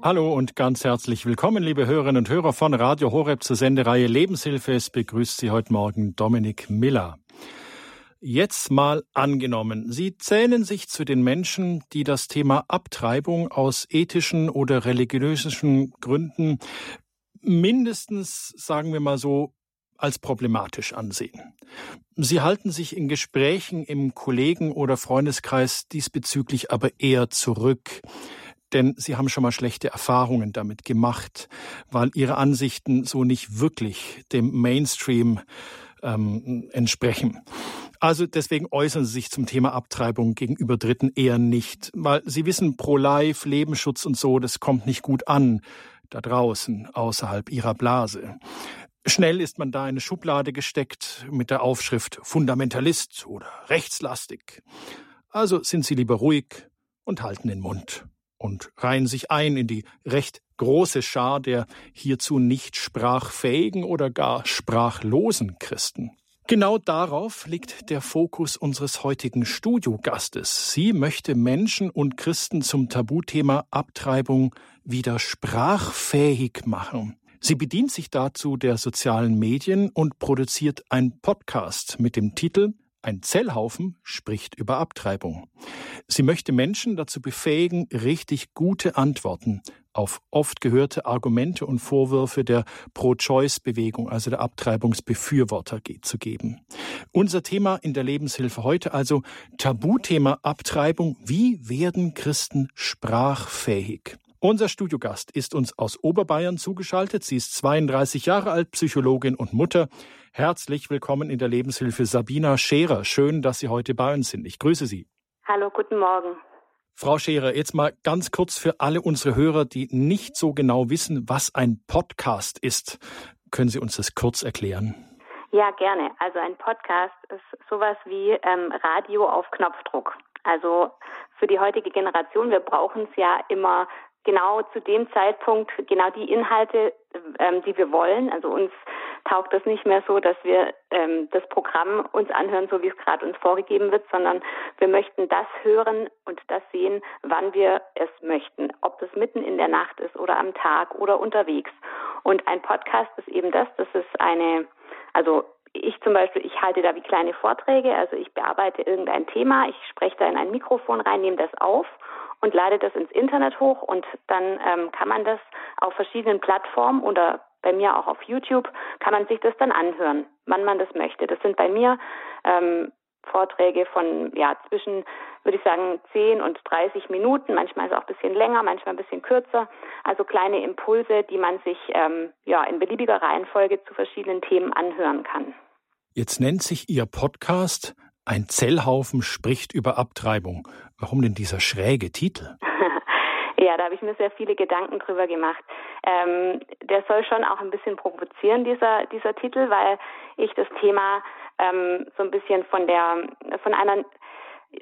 Hallo und ganz herzlich willkommen, liebe Hörerinnen und Hörer von Radio Horeb zur Sendereihe Lebenshilfe. Es begrüßt Sie heute Morgen Dominik Miller. Jetzt mal angenommen, Sie zählen sich zu den Menschen, die das Thema Abtreibung aus ethischen oder religiösen Gründen mindestens, sagen wir mal so, als problematisch ansehen. Sie halten sich in Gesprächen im Kollegen- oder Freundeskreis diesbezüglich aber eher zurück denn sie haben schon mal schlechte Erfahrungen damit gemacht, weil ihre Ansichten so nicht wirklich dem Mainstream ähm, entsprechen. Also deswegen äußern sie sich zum Thema Abtreibung gegenüber Dritten eher nicht, weil sie wissen, Pro-Life, Lebensschutz und so, das kommt nicht gut an da draußen, außerhalb ihrer Blase. Schnell ist man da in eine Schublade gesteckt mit der Aufschrift Fundamentalist oder rechtslastig. Also sind sie lieber ruhig und halten den Mund und reihen sich ein in die recht große Schar der hierzu nicht sprachfähigen oder gar sprachlosen Christen. Genau darauf liegt der Fokus unseres heutigen Studiogastes. Sie möchte Menschen und Christen zum Tabuthema Abtreibung wieder sprachfähig machen. Sie bedient sich dazu der sozialen Medien und produziert einen Podcast mit dem Titel ein Zellhaufen spricht über Abtreibung. Sie möchte Menschen dazu befähigen, richtig gute Antworten auf oft gehörte Argumente und Vorwürfe der Pro-Choice-Bewegung, also der Abtreibungsbefürworter, zu geben. Unser Thema in der Lebenshilfe heute also Tabuthema Abtreibung. Wie werden Christen sprachfähig? Unser Studiogast ist uns aus Oberbayern zugeschaltet. Sie ist 32 Jahre alt, Psychologin und Mutter. Herzlich willkommen in der Lebenshilfe Sabina Scherer. Schön, dass Sie heute bei uns sind. Ich grüße Sie. Hallo, guten Morgen. Frau Scherer, jetzt mal ganz kurz für alle unsere Hörer, die nicht so genau wissen, was ein Podcast ist. Können Sie uns das kurz erklären? Ja, gerne. Also ein Podcast ist sowas wie ähm, Radio auf Knopfdruck. Also für die heutige Generation, wir brauchen es ja immer genau zu dem Zeitpunkt genau die Inhalte, ähm, die wir wollen. Also uns taugt das nicht mehr so, dass wir ähm, das Programm uns anhören, so wie es gerade uns vorgegeben wird, sondern wir möchten das hören und das sehen, wann wir es möchten. Ob das mitten in der Nacht ist oder am Tag oder unterwegs. Und ein Podcast ist eben das, das ist eine, also ich zum Beispiel, ich halte da wie kleine Vorträge, also ich bearbeite irgendein Thema, ich spreche da in ein Mikrofon rein, nehme das auf und lade das ins Internet hoch und dann ähm, kann man das auf verschiedenen Plattformen oder bei mir auch auf YouTube kann man sich das dann anhören, wann man das möchte. Das sind bei mir ähm, Vorträge von ja zwischen würde ich sagen 10 und 30 Minuten, manchmal ist es auch ein bisschen länger, manchmal ein bisschen kürzer. Also kleine Impulse, die man sich ähm, ja in beliebiger Reihenfolge zu verschiedenen Themen anhören kann. Jetzt nennt sich Ihr Podcast ein Zellhaufen spricht über Abtreibung. Warum denn dieser schräge Titel? Ja, da habe ich mir sehr viele Gedanken drüber gemacht. Ähm, der soll schon auch ein bisschen provozieren, dieser, dieser Titel, weil ich das Thema ähm, so ein bisschen von der, von einer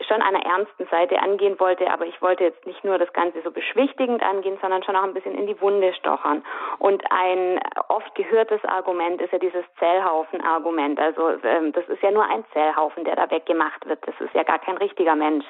schon einer ernsten Seite angehen wollte, aber ich wollte jetzt nicht nur das Ganze so beschwichtigend angehen, sondern schon auch ein bisschen in die Wunde stochern. Und ein oft gehörtes Argument ist ja dieses Zellhaufen-Argument. Also ähm, das ist ja nur ein Zellhaufen, der da weggemacht wird. Das ist ja gar kein richtiger Mensch.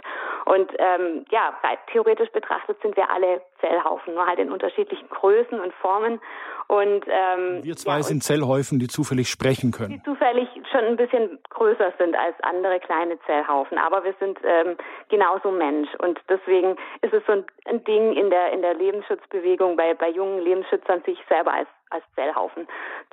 Und ähm, ja, theoretisch betrachtet sind wir alle Zellhaufen, nur halt in unterschiedlichen Größen und Formen. Und ähm, wir zwei ja, sind Zellhaufen, die zufällig sprechen können. Die zufällig schon ein bisschen größer sind als andere kleine Zellhaufen, aber wir sind ähm, genauso Mensch. Und deswegen ist es so ein, ein Ding in der in der Lebensschutzbewegung bei bei jungen Lebensschützern sich selber als als Zellhaufen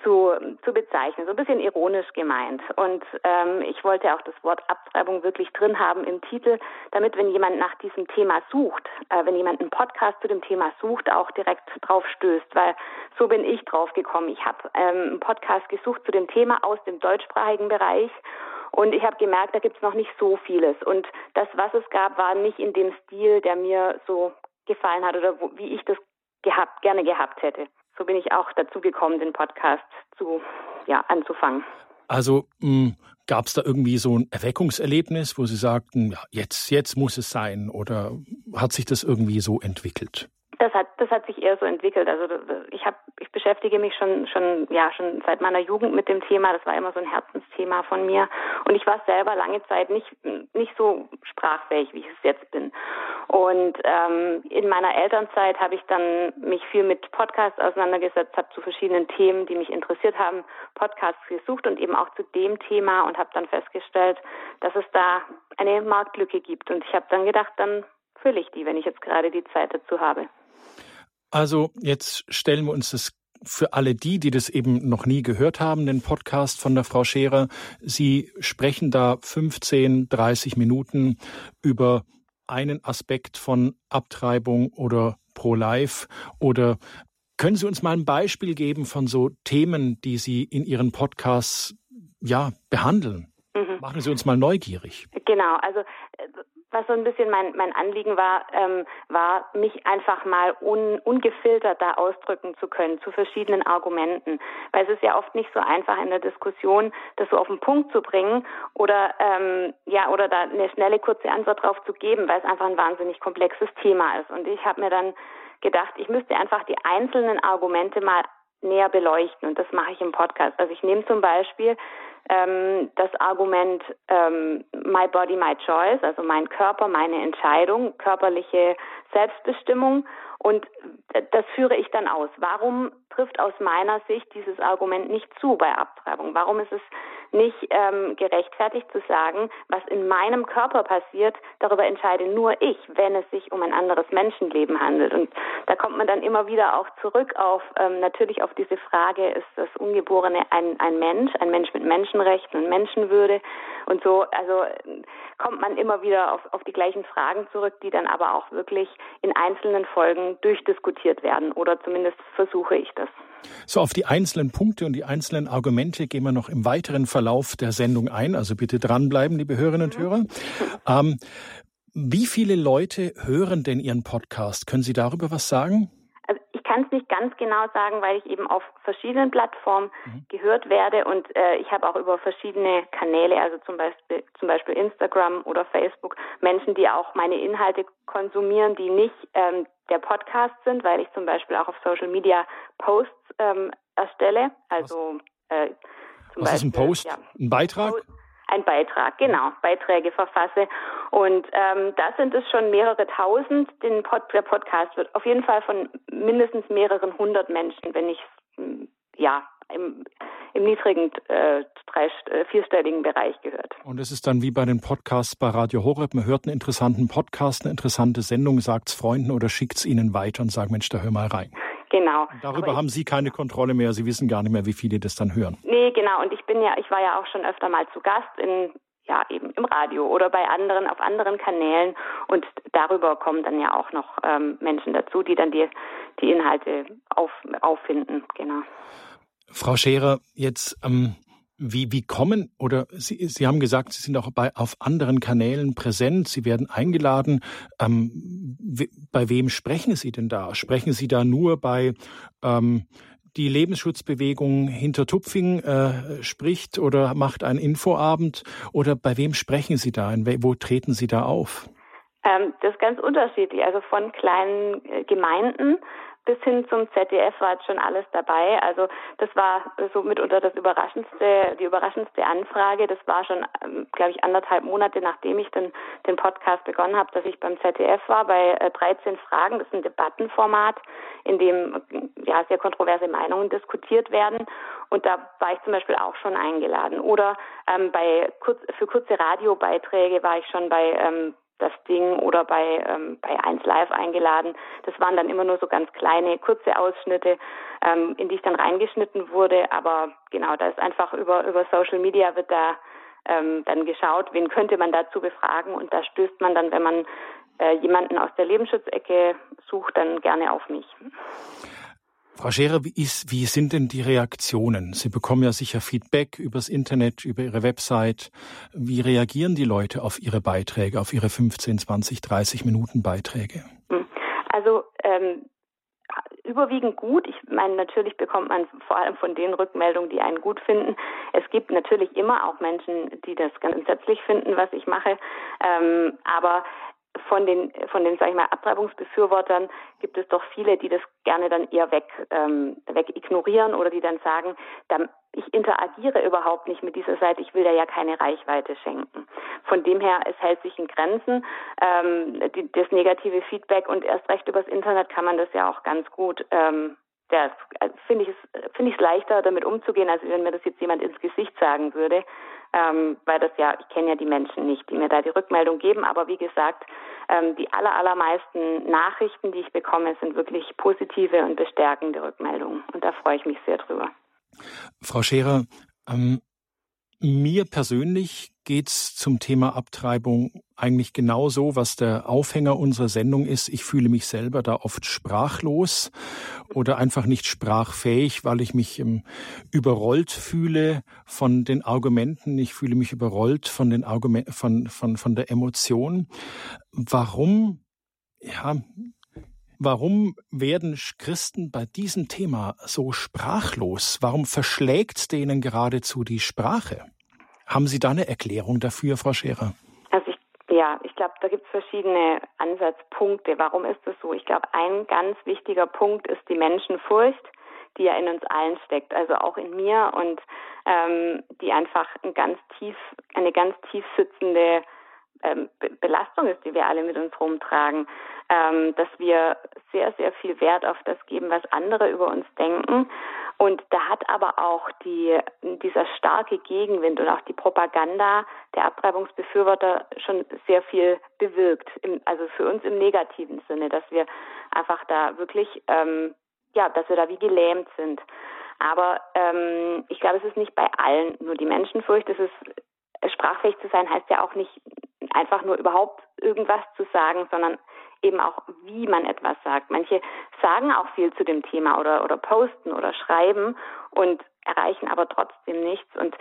zu, zu bezeichnen. So ein bisschen ironisch gemeint. Und ähm, ich wollte auch das Wort Abtreibung wirklich drin haben im Titel, damit, wenn jemand nach diesem Thema sucht, äh, wenn jemand einen Podcast zu dem Thema sucht, auch direkt drauf stößt. Weil so bin ich drauf gekommen. Ich habe ähm, einen Podcast gesucht zu dem Thema aus dem deutschsprachigen Bereich. Und ich habe gemerkt, da gibt es noch nicht so vieles. Und das, was es gab, war nicht in dem Stil, der mir so gefallen hat oder wo, wie ich das gehabt, gerne gehabt hätte so bin ich auch dazu gekommen, den Podcast zu, ja, anzufangen. Also hm, gab es da irgendwie so ein Erweckungserlebnis, wo Sie sagten, ja, jetzt, jetzt muss es sein, oder hat sich das irgendwie so entwickelt? Das hat, das hat sich eher so entwickelt. Also ich habe, ich beschäftige mich schon, schon, ja, schon seit meiner Jugend mit dem Thema. Das war immer so ein Herzensthema von mir. Und ich war selber lange Zeit nicht, nicht so sprachfähig, wie ich es jetzt bin. Und ähm, in meiner Elternzeit habe ich dann mich viel mit Podcasts auseinandergesetzt, habe zu verschiedenen Themen, die mich interessiert haben, Podcasts gesucht und eben auch zu dem Thema und habe dann festgestellt, dass es da eine Marktlücke gibt. Und ich habe dann gedacht, dann fülle ich die, wenn ich jetzt gerade die Zeit dazu habe. Also jetzt stellen wir uns das für alle die, die das eben noch nie gehört haben, den Podcast von der Frau Scherer. Sie sprechen da 15, 30 Minuten über einen Aspekt von Abtreibung oder Pro-Life oder können Sie uns mal ein Beispiel geben von so Themen, die Sie in Ihren Podcasts ja behandeln? Mhm. Machen Sie uns mal neugierig. Genau, also äh, was so ein bisschen mein, mein Anliegen war, ähm, war, mich einfach mal un, ungefiltert da ausdrücken zu können zu verschiedenen Argumenten. Weil es ist ja oft nicht so einfach in der Diskussion, das so auf den Punkt zu bringen oder ähm, ja oder da eine schnelle kurze Antwort drauf zu geben, weil es einfach ein wahnsinnig komplexes Thema ist. Und ich habe mir dann gedacht, ich müsste einfach die einzelnen Argumente mal näher beleuchten und das mache ich im Podcast. Also ich nehme zum Beispiel ähm, das Argument ähm, My Body, My Choice, also mein Körper, meine Entscheidung, körperliche Selbstbestimmung und das führe ich dann aus. Warum trifft aus meiner Sicht dieses Argument nicht zu bei Abtreibung? Warum ist es nicht ähm, gerechtfertigt zu sagen, was in meinem Körper passiert, darüber entscheide nur ich, wenn es sich um ein anderes Menschenleben handelt. Und da kommt man dann immer wieder auch zurück auf ähm, natürlich auf diese Frage, ist das Ungeborene ein, ein Mensch, ein Mensch mit Menschenrechten und Menschenwürde und so. Also kommt man immer wieder auf, auf die gleichen Fragen zurück, die dann aber auch wirklich in einzelnen Folgen durchdiskutiert werden oder zumindest versuche ich das. So, auf die einzelnen Punkte und die einzelnen Argumente gehen wir noch im weiteren Verlauf der Sendung ein. Also bitte dranbleiben, liebe Hörerinnen und Hörer. Ähm, wie viele Leute hören denn Ihren Podcast? Können Sie darüber was sagen? Ganz genau sagen, weil ich eben auf verschiedenen Plattformen mhm. gehört werde und äh, ich habe auch über verschiedene Kanäle, also zum Beispiel, zum Beispiel Instagram oder Facebook, Menschen, die auch meine Inhalte konsumieren, die nicht ähm, der Podcast sind, weil ich zum Beispiel auch auf Social Media Posts ähm, erstelle. Also äh, zum Was Beispiel, ist ein Post? Ja, ein Beitrag? Post, ein Beitrag, genau, Beiträge verfasse. Und ähm, da sind es schon mehrere tausend. Den Pod, der Podcast wird auf jeden Fall von mindestens mehreren hundert Menschen, wenn nicht ja im, im niedrigen äh, drei, äh, vierstelligen Bereich gehört. Und es ist dann wie bei den Podcasts bei Radio Horeb. Man hört einen interessanten Podcast, eine interessante Sendung, sagt es Freunden oder schickt es ihnen weiter und sagt, Mensch, da hör mal rein. Genau. Und darüber Aber haben Sie keine Kontrolle mehr. Sie wissen gar nicht mehr, wie viele das dann hören. Nee, genau. Und ich bin ja, ich war ja auch schon öfter mal zu Gast in ja eben im Radio oder bei anderen auf anderen Kanälen und darüber kommen dann ja auch noch ähm, Menschen dazu, die dann die die Inhalte auf, auffinden, genau. Frau Scherer, jetzt ähm, wie, wie kommen oder Sie, Sie haben gesagt, Sie sind auch bei, auf anderen Kanälen präsent, Sie werden eingeladen. Ähm, we, bei wem sprechen Sie denn da? Sprechen Sie da nur bei ähm, die Lebensschutzbewegung hinter Tupfing äh, spricht oder macht einen Infoabend? Oder bei wem sprechen Sie da? In, wo treten Sie da auf? Ähm, das ist ganz unterschiedlich. Also von kleinen äh, Gemeinden bis hin zum ZDF war jetzt schon alles dabei. Also das war so mitunter das überraschendste, die überraschendste Anfrage. Das war schon, ähm, glaube ich, anderthalb Monate nachdem ich den, den Podcast begonnen habe, dass ich beim ZDF war bei 13 äh, Fragen. Das ist ein Debattenformat, in dem ja sehr kontroverse Meinungen diskutiert werden. Und da war ich zum Beispiel auch schon eingeladen. Oder ähm, bei kurz, für kurze Radiobeiträge war ich schon bei ähm, das Ding oder bei, ähm, bei 1 Live eingeladen. Das waren dann immer nur so ganz kleine, kurze Ausschnitte, ähm, in die ich dann reingeschnitten wurde. Aber genau, da ist einfach über, über Social Media wird da ähm, dann geschaut, wen könnte man dazu befragen und da stößt man dann, wenn man äh, jemanden aus der Lebensschutzecke sucht, dann gerne auf mich. Frau Scherer, wie, ist, wie sind denn die Reaktionen? Sie bekommen ja sicher Feedback übers Internet, über Ihre Website. Wie reagieren die Leute auf Ihre Beiträge, auf Ihre 15, 20, 30 Minuten Beiträge? Also ähm, überwiegend gut. Ich meine, natürlich bekommt man vor allem von den Rückmeldungen, die einen gut finden. Es gibt natürlich immer auch Menschen, die das ganz entsetzlich finden, was ich mache. Ähm, aber von den, von den, sag ich mal, Abtreibungsbefürwortern gibt es doch viele, die das gerne dann eher weg, ähm, weg ignorieren oder die dann sagen, dann, ich interagiere überhaupt nicht mit dieser Seite, ich will da ja keine Reichweite schenken. Von dem her, es hält sich in Grenzen. Ähm, die, das negative Feedback und erst recht übers Internet kann man das ja auch ganz gut ähm, also finde ich es finde ich es leichter, damit umzugehen, als wenn mir das jetzt jemand ins Gesicht sagen würde, ähm, weil das ja, ich kenne ja die Menschen nicht, die mir da die Rückmeldung geben, aber wie gesagt, ähm, die aller, allermeisten Nachrichten, die ich bekomme, sind wirklich positive und bestärkende Rückmeldungen. Und da freue ich mich sehr drüber. Frau Scherer, ähm, mir persönlich geht's zum Thema Abtreibung eigentlich genauso, was der Aufhänger unserer Sendung ist. Ich fühle mich selber da oft sprachlos oder einfach nicht sprachfähig, weil ich mich ähm, überrollt fühle von den Argumenten. Ich fühle mich überrollt von den Argumenten, von, von, von der Emotion. Warum, ja, Warum werden Christen bei diesem Thema so sprachlos? Warum verschlägt denen geradezu die Sprache? Haben Sie da eine Erklärung dafür, Frau Scherer? Also ich, ja, ich glaube, da gibt es verschiedene Ansatzpunkte. Warum ist das so? Ich glaube, ein ganz wichtiger Punkt ist die Menschenfurcht, die ja in uns allen steckt, also auch in mir und ähm, die einfach ein ganz tief, eine ganz tief sitzende ähm, Belastung ist, die wir alle mit uns rumtragen, ähm, dass wir sehr, sehr viel Wert auf das geben, was andere über uns denken. Und da hat aber auch die, dieser starke Gegenwind und auch die Propaganda der Abtreibungsbefürworter schon sehr viel bewirkt. Im, also für uns im negativen Sinne, dass wir einfach da wirklich, ähm, ja, dass wir da wie gelähmt sind. Aber ähm, ich glaube, es ist nicht bei allen nur die Menschenfurcht. Es ist sprachfähig zu sein heißt ja auch nicht einfach nur überhaupt irgendwas zu sagen, sondern eben auch, wie man etwas sagt. Manche sagen auch viel zu dem Thema oder, oder posten oder schreiben und erreichen aber trotzdem nichts. Und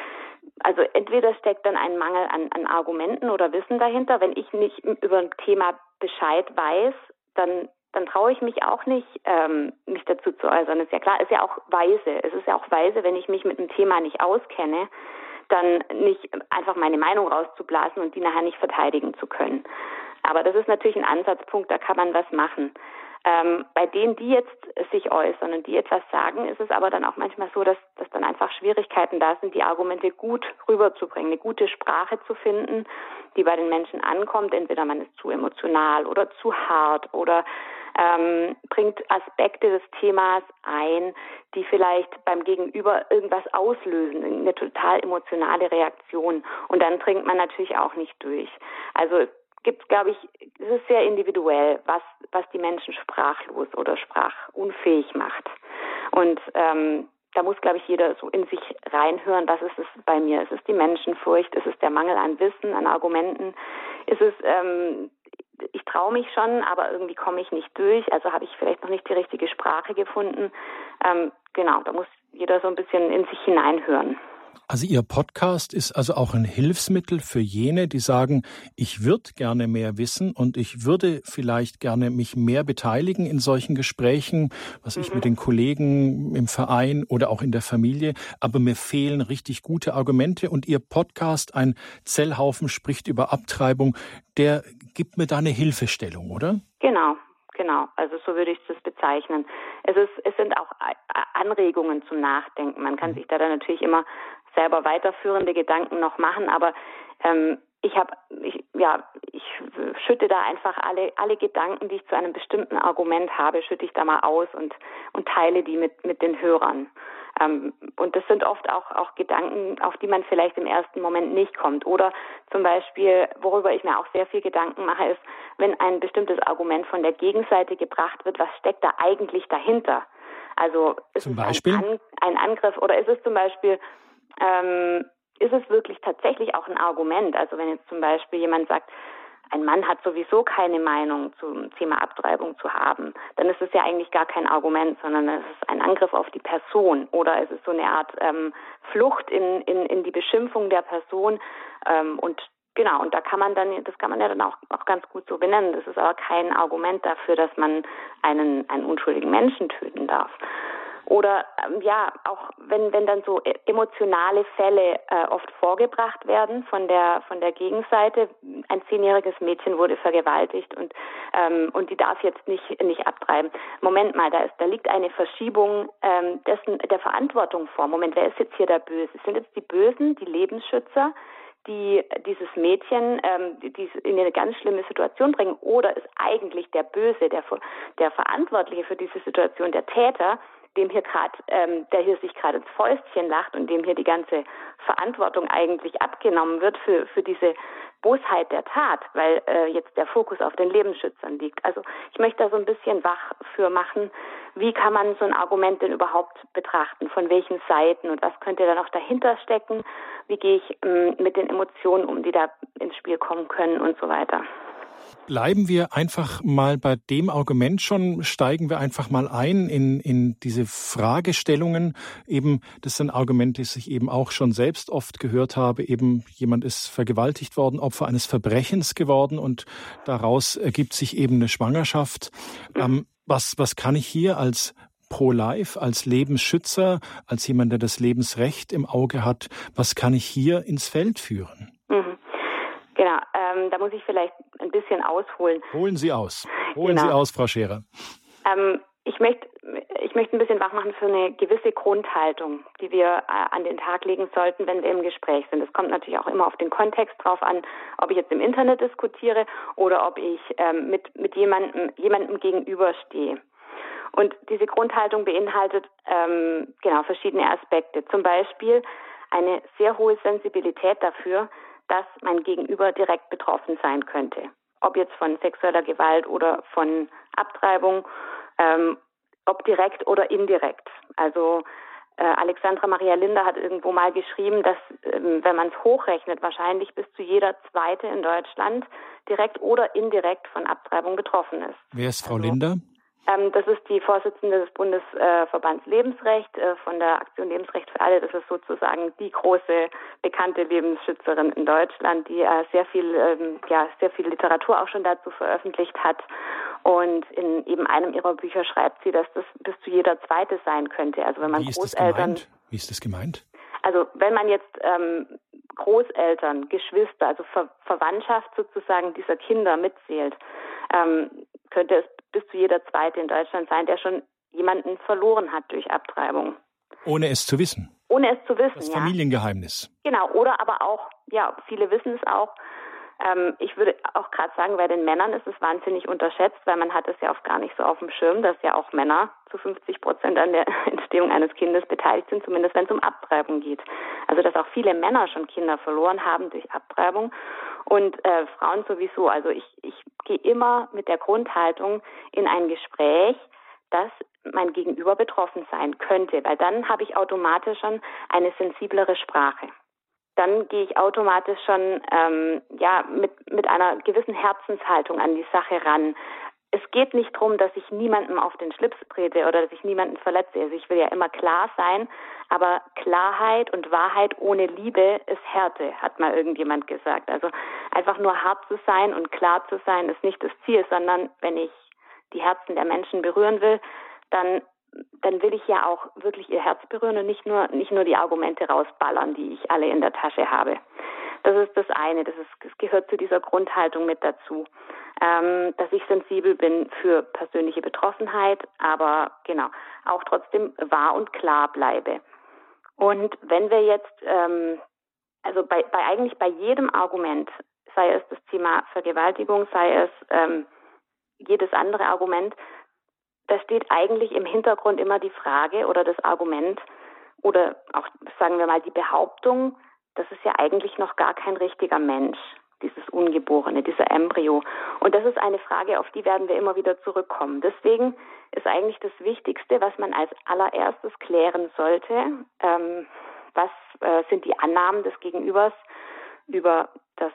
also entweder steckt dann ein Mangel an, an Argumenten oder Wissen dahinter. Wenn ich nicht über ein Thema Bescheid weiß, dann dann traue ich mich auch nicht, ähm, mich dazu zu äußern. Ist ja klar, ist ja auch weise. Es ist ja auch weise, wenn ich mich mit einem Thema nicht auskenne, dann nicht einfach meine Meinung rauszublasen und die nachher nicht verteidigen zu können. Aber das ist natürlich ein Ansatzpunkt, da kann man was machen. Ähm, bei denen, die jetzt sich äußern und die etwas sagen, ist es aber dann auch manchmal so, dass, dass dann einfach Schwierigkeiten da sind, die Argumente gut rüberzubringen, eine gute Sprache zu finden, die bei den Menschen ankommt. Entweder man ist zu emotional oder zu hart oder ähm, bringt Aspekte des Themas ein, die vielleicht beim Gegenüber irgendwas auslösen, eine total emotionale Reaktion. Und dann dringt man natürlich auch nicht durch. Also gibt, glaube ich, es ist sehr individuell, was, was die Menschen sprachlos oder sprachunfähig macht. Und ähm, da muss, glaube ich, jeder so in sich reinhören, was ist es bei mir? Ist es die Menschenfurcht? Ist es der Mangel an Wissen, an Argumenten? Ist es, ähm, ich traue mich schon, aber irgendwie komme ich nicht durch, also habe ich vielleicht noch nicht die richtige Sprache gefunden. Ähm, genau, da muss jeder so ein bisschen in sich hineinhören. Also Ihr Podcast ist also auch ein Hilfsmittel für jene, die sagen, ich würde gerne mehr wissen und ich würde vielleicht gerne mich mehr beteiligen in solchen Gesprächen, was ich mit den Kollegen im Verein oder auch in der Familie, aber mir fehlen richtig gute Argumente und Ihr Podcast, ein Zellhaufen spricht über Abtreibung, der gibt mir da eine Hilfestellung, oder? Genau, Genau, also so würde ich es bezeichnen. Es ist, es sind auch Anregungen zum Nachdenken. Man kann mhm. sich da dann natürlich immer selber weiterführende Gedanken noch machen, aber ähm, ich habe, ich, ja, ich schütte da einfach alle, alle Gedanken, die ich zu einem bestimmten Argument habe, schütte ich da mal aus und, und teile die mit, mit den Hörern. Ähm, und das sind oft auch, auch Gedanken, auf die man vielleicht im ersten Moment nicht kommt. Oder zum Beispiel, worüber ich mir auch sehr viel Gedanken mache, ist, wenn ein bestimmtes Argument von der Gegenseite gebracht wird, was steckt da eigentlich dahinter? Also ist zum es ein, An, ein Angriff oder ist es zum Beispiel ähm, ist es wirklich tatsächlich auch ein Argument. Also wenn jetzt zum Beispiel jemand sagt, ein Mann hat sowieso keine Meinung zum Thema Abtreibung zu haben, dann ist es ja eigentlich gar kein Argument, sondern es ist ein Angriff auf die Person oder es ist so eine Art ähm, Flucht in, in, in die Beschimpfung der Person ähm, und Genau, und da kann man dann, das kann man ja dann auch, auch ganz gut so benennen. Das ist aber kein Argument dafür, dass man einen, einen unschuldigen Menschen töten darf. Oder ähm, ja, auch wenn, wenn dann so e, emotionale Fälle äh, oft vorgebracht werden von der von der Gegenseite. Ein zehnjähriges Mädchen wurde vergewaltigt und ähm, und die darf jetzt nicht nicht abtreiben. Moment mal, da ist da liegt eine Verschiebung ähm, dessen der Verantwortung vor. Moment, wer ist jetzt hier der Böse? Sind jetzt die Bösen, die Lebensschützer? die dieses Mädchen ähm, die in eine ganz schlimme Situation bringen, oder ist eigentlich der Böse, der, der Verantwortliche für diese Situation, der Täter, dem hier gerade, ähm, der hier sich gerade ins Fäustchen lacht und dem hier die ganze Verantwortung eigentlich abgenommen wird für, für diese Bosheit der Tat, weil äh, jetzt der Fokus auf den Lebensschützern liegt. Also ich möchte da so ein bisschen wach für machen, wie kann man so ein Argument denn überhaupt betrachten, von welchen Seiten und was könnte da noch dahinter stecken, wie gehe ich ähm, mit den Emotionen um, die da ins Spiel kommen können und so weiter. Bleiben wir einfach mal bei dem Argument schon, steigen wir einfach mal ein in, in diese Fragestellungen. Eben, das sind Argumente, die ich eben auch schon selbst oft gehört habe. Eben, jemand ist vergewaltigt worden, Opfer eines Verbrechens geworden und daraus ergibt sich eben eine Schwangerschaft. Ähm, was, was kann ich hier als Pro-Life, als Lebensschützer, als jemand, der das Lebensrecht im Auge hat, was kann ich hier ins Feld führen? Mhm. Genau, ähm, da muss ich vielleicht ein bisschen ausholen. Holen Sie aus. Holen genau. Sie aus, Frau Scherer. Ähm, ich möchte ich möchte ein bisschen wachmachen für eine gewisse Grundhaltung, die wir äh, an den Tag legen sollten, wenn wir im Gespräch sind. Es kommt natürlich auch immer auf den Kontext drauf an, ob ich jetzt im Internet diskutiere oder ob ich ähm, mit, mit jemandem, jemandem gegenüberstehe. Und diese Grundhaltung beinhaltet ähm, genau verschiedene Aspekte. Zum Beispiel eine sehr hohe Sensibilität dafür, dass mein Gegenüber direkt betroffen sein könnte. Ob jetzt von sexueller Gewalt oder von Abtreibung, ähm, ob direkt oder indirekt. Also äh, Alexandra Maria Linder hat irgendwo mal geschrieben, dass, ähm, wenn man es hochrechnet, wahrscheinlich bis zu jeder Zweite in Deutschland direkt oder indirekt von Abtreibung betroffen ist. Wer ist Frau also, Linder? Ähm, das ist die Vorsitzende des Bundesverbands Lebensrecht äh, von der Aktion Lebensrecht für alle. Das ist sozusagen die große bekannte Lebensschützerin in Deutschland, die äh, sehr viel, ähm, ja, sehr viel Literatur auch schon dazu veröffentlicht hat. Und in eben einem ihrer Bücher schreibt sie, dass das bis zu jeder zweite sein könnte. Also wenn man Wie ist Großeltern. Das gemeint? Wie ist das gemeint? Also wenn man jetzt ähm, Großeltern, Geschwister, also Ver Verwandtschaft sozusagen dieser Kinder mitzählt, ähm, könnte es bis zu jeder zweite in Deutschland sein, der schon jemanden verloren hat durch Abtreibung. Ohne es zu wissen. Ohne es zu wissen. Das Familiengeheimnis. Genau, oder aber auch, ja, viele wissen es auch. Ähm, ich würde auch gerade sagen, bei den Männern ist es wahnsinnig unterschätzt, weil man hat es ja oft gar nicht so auf dem Schirm, dass ja auch Männer zu 50 Prozent an der Entstehung eines Kindes beteiligt sind, zumindest wenn es um Abtreibung geht. Also dass auch viele Männer schon Kinder verloren haben durch Abtreibung und äh, Frauen sowieso. Also ich, ich gehe immer mit der Grundhaltung in ein Gespräch, dass mein Gegenüber betroffen sein könnte, weil dann habe ich automatisch schon eine sensiblere Sprache. Dann gehe ich automatisch schon ähm, ja mit mit einer gewissen Herzenshaltung an die Sache ran. Es geht nicht darum, dass ich niemandem auf den Schlips trete oder dass ich niemanden verletze. Also ich will ja immer klar sein, aber Klarheit und Wahrheit ohne Liebe ist Härte, hat mal irgendjemand gesagt. Also einfach nur hart zu sein und klar zu sein ist nicht das Ziel, sondern wenn ich die Herzen der Menschen berühren will, dann dann will ich ja auch wirklich ihr Herz berühren und nicht nur nicht nur die Argumente rausballern, die ich alle in der Tasche habe. Das ist das eine. Das, ist, das gehört zu dieser Grundhaltung mit dazu, ähm, dass ich sensibel bin für persönliche Betroffenheit, aber genau auch trotzdem wahr und klar bleibe. Und wenn wir jetzt, ähm, also bei, bei eigentlich bei jedem Argument, sei es das Thema Vergewaltigung, sei es ähm, jedes andere Argument, da steht eigentlich im Hintergrund immer die Frage oder das Argument oder auch, sagen wir mal, die Behauptung, das ist ja eigentlich noch gar kein richtiger Mensch, dieses Ungeborene, dieser Embryo. Und das ist eine Frage, auf die werden wir immer wieder zurückkommen. Deswegen ist eigentlich das Wichtigste, was man als allererstes klären sollte, ähm, was äh, sind die Annahmen des Gegenübers über das,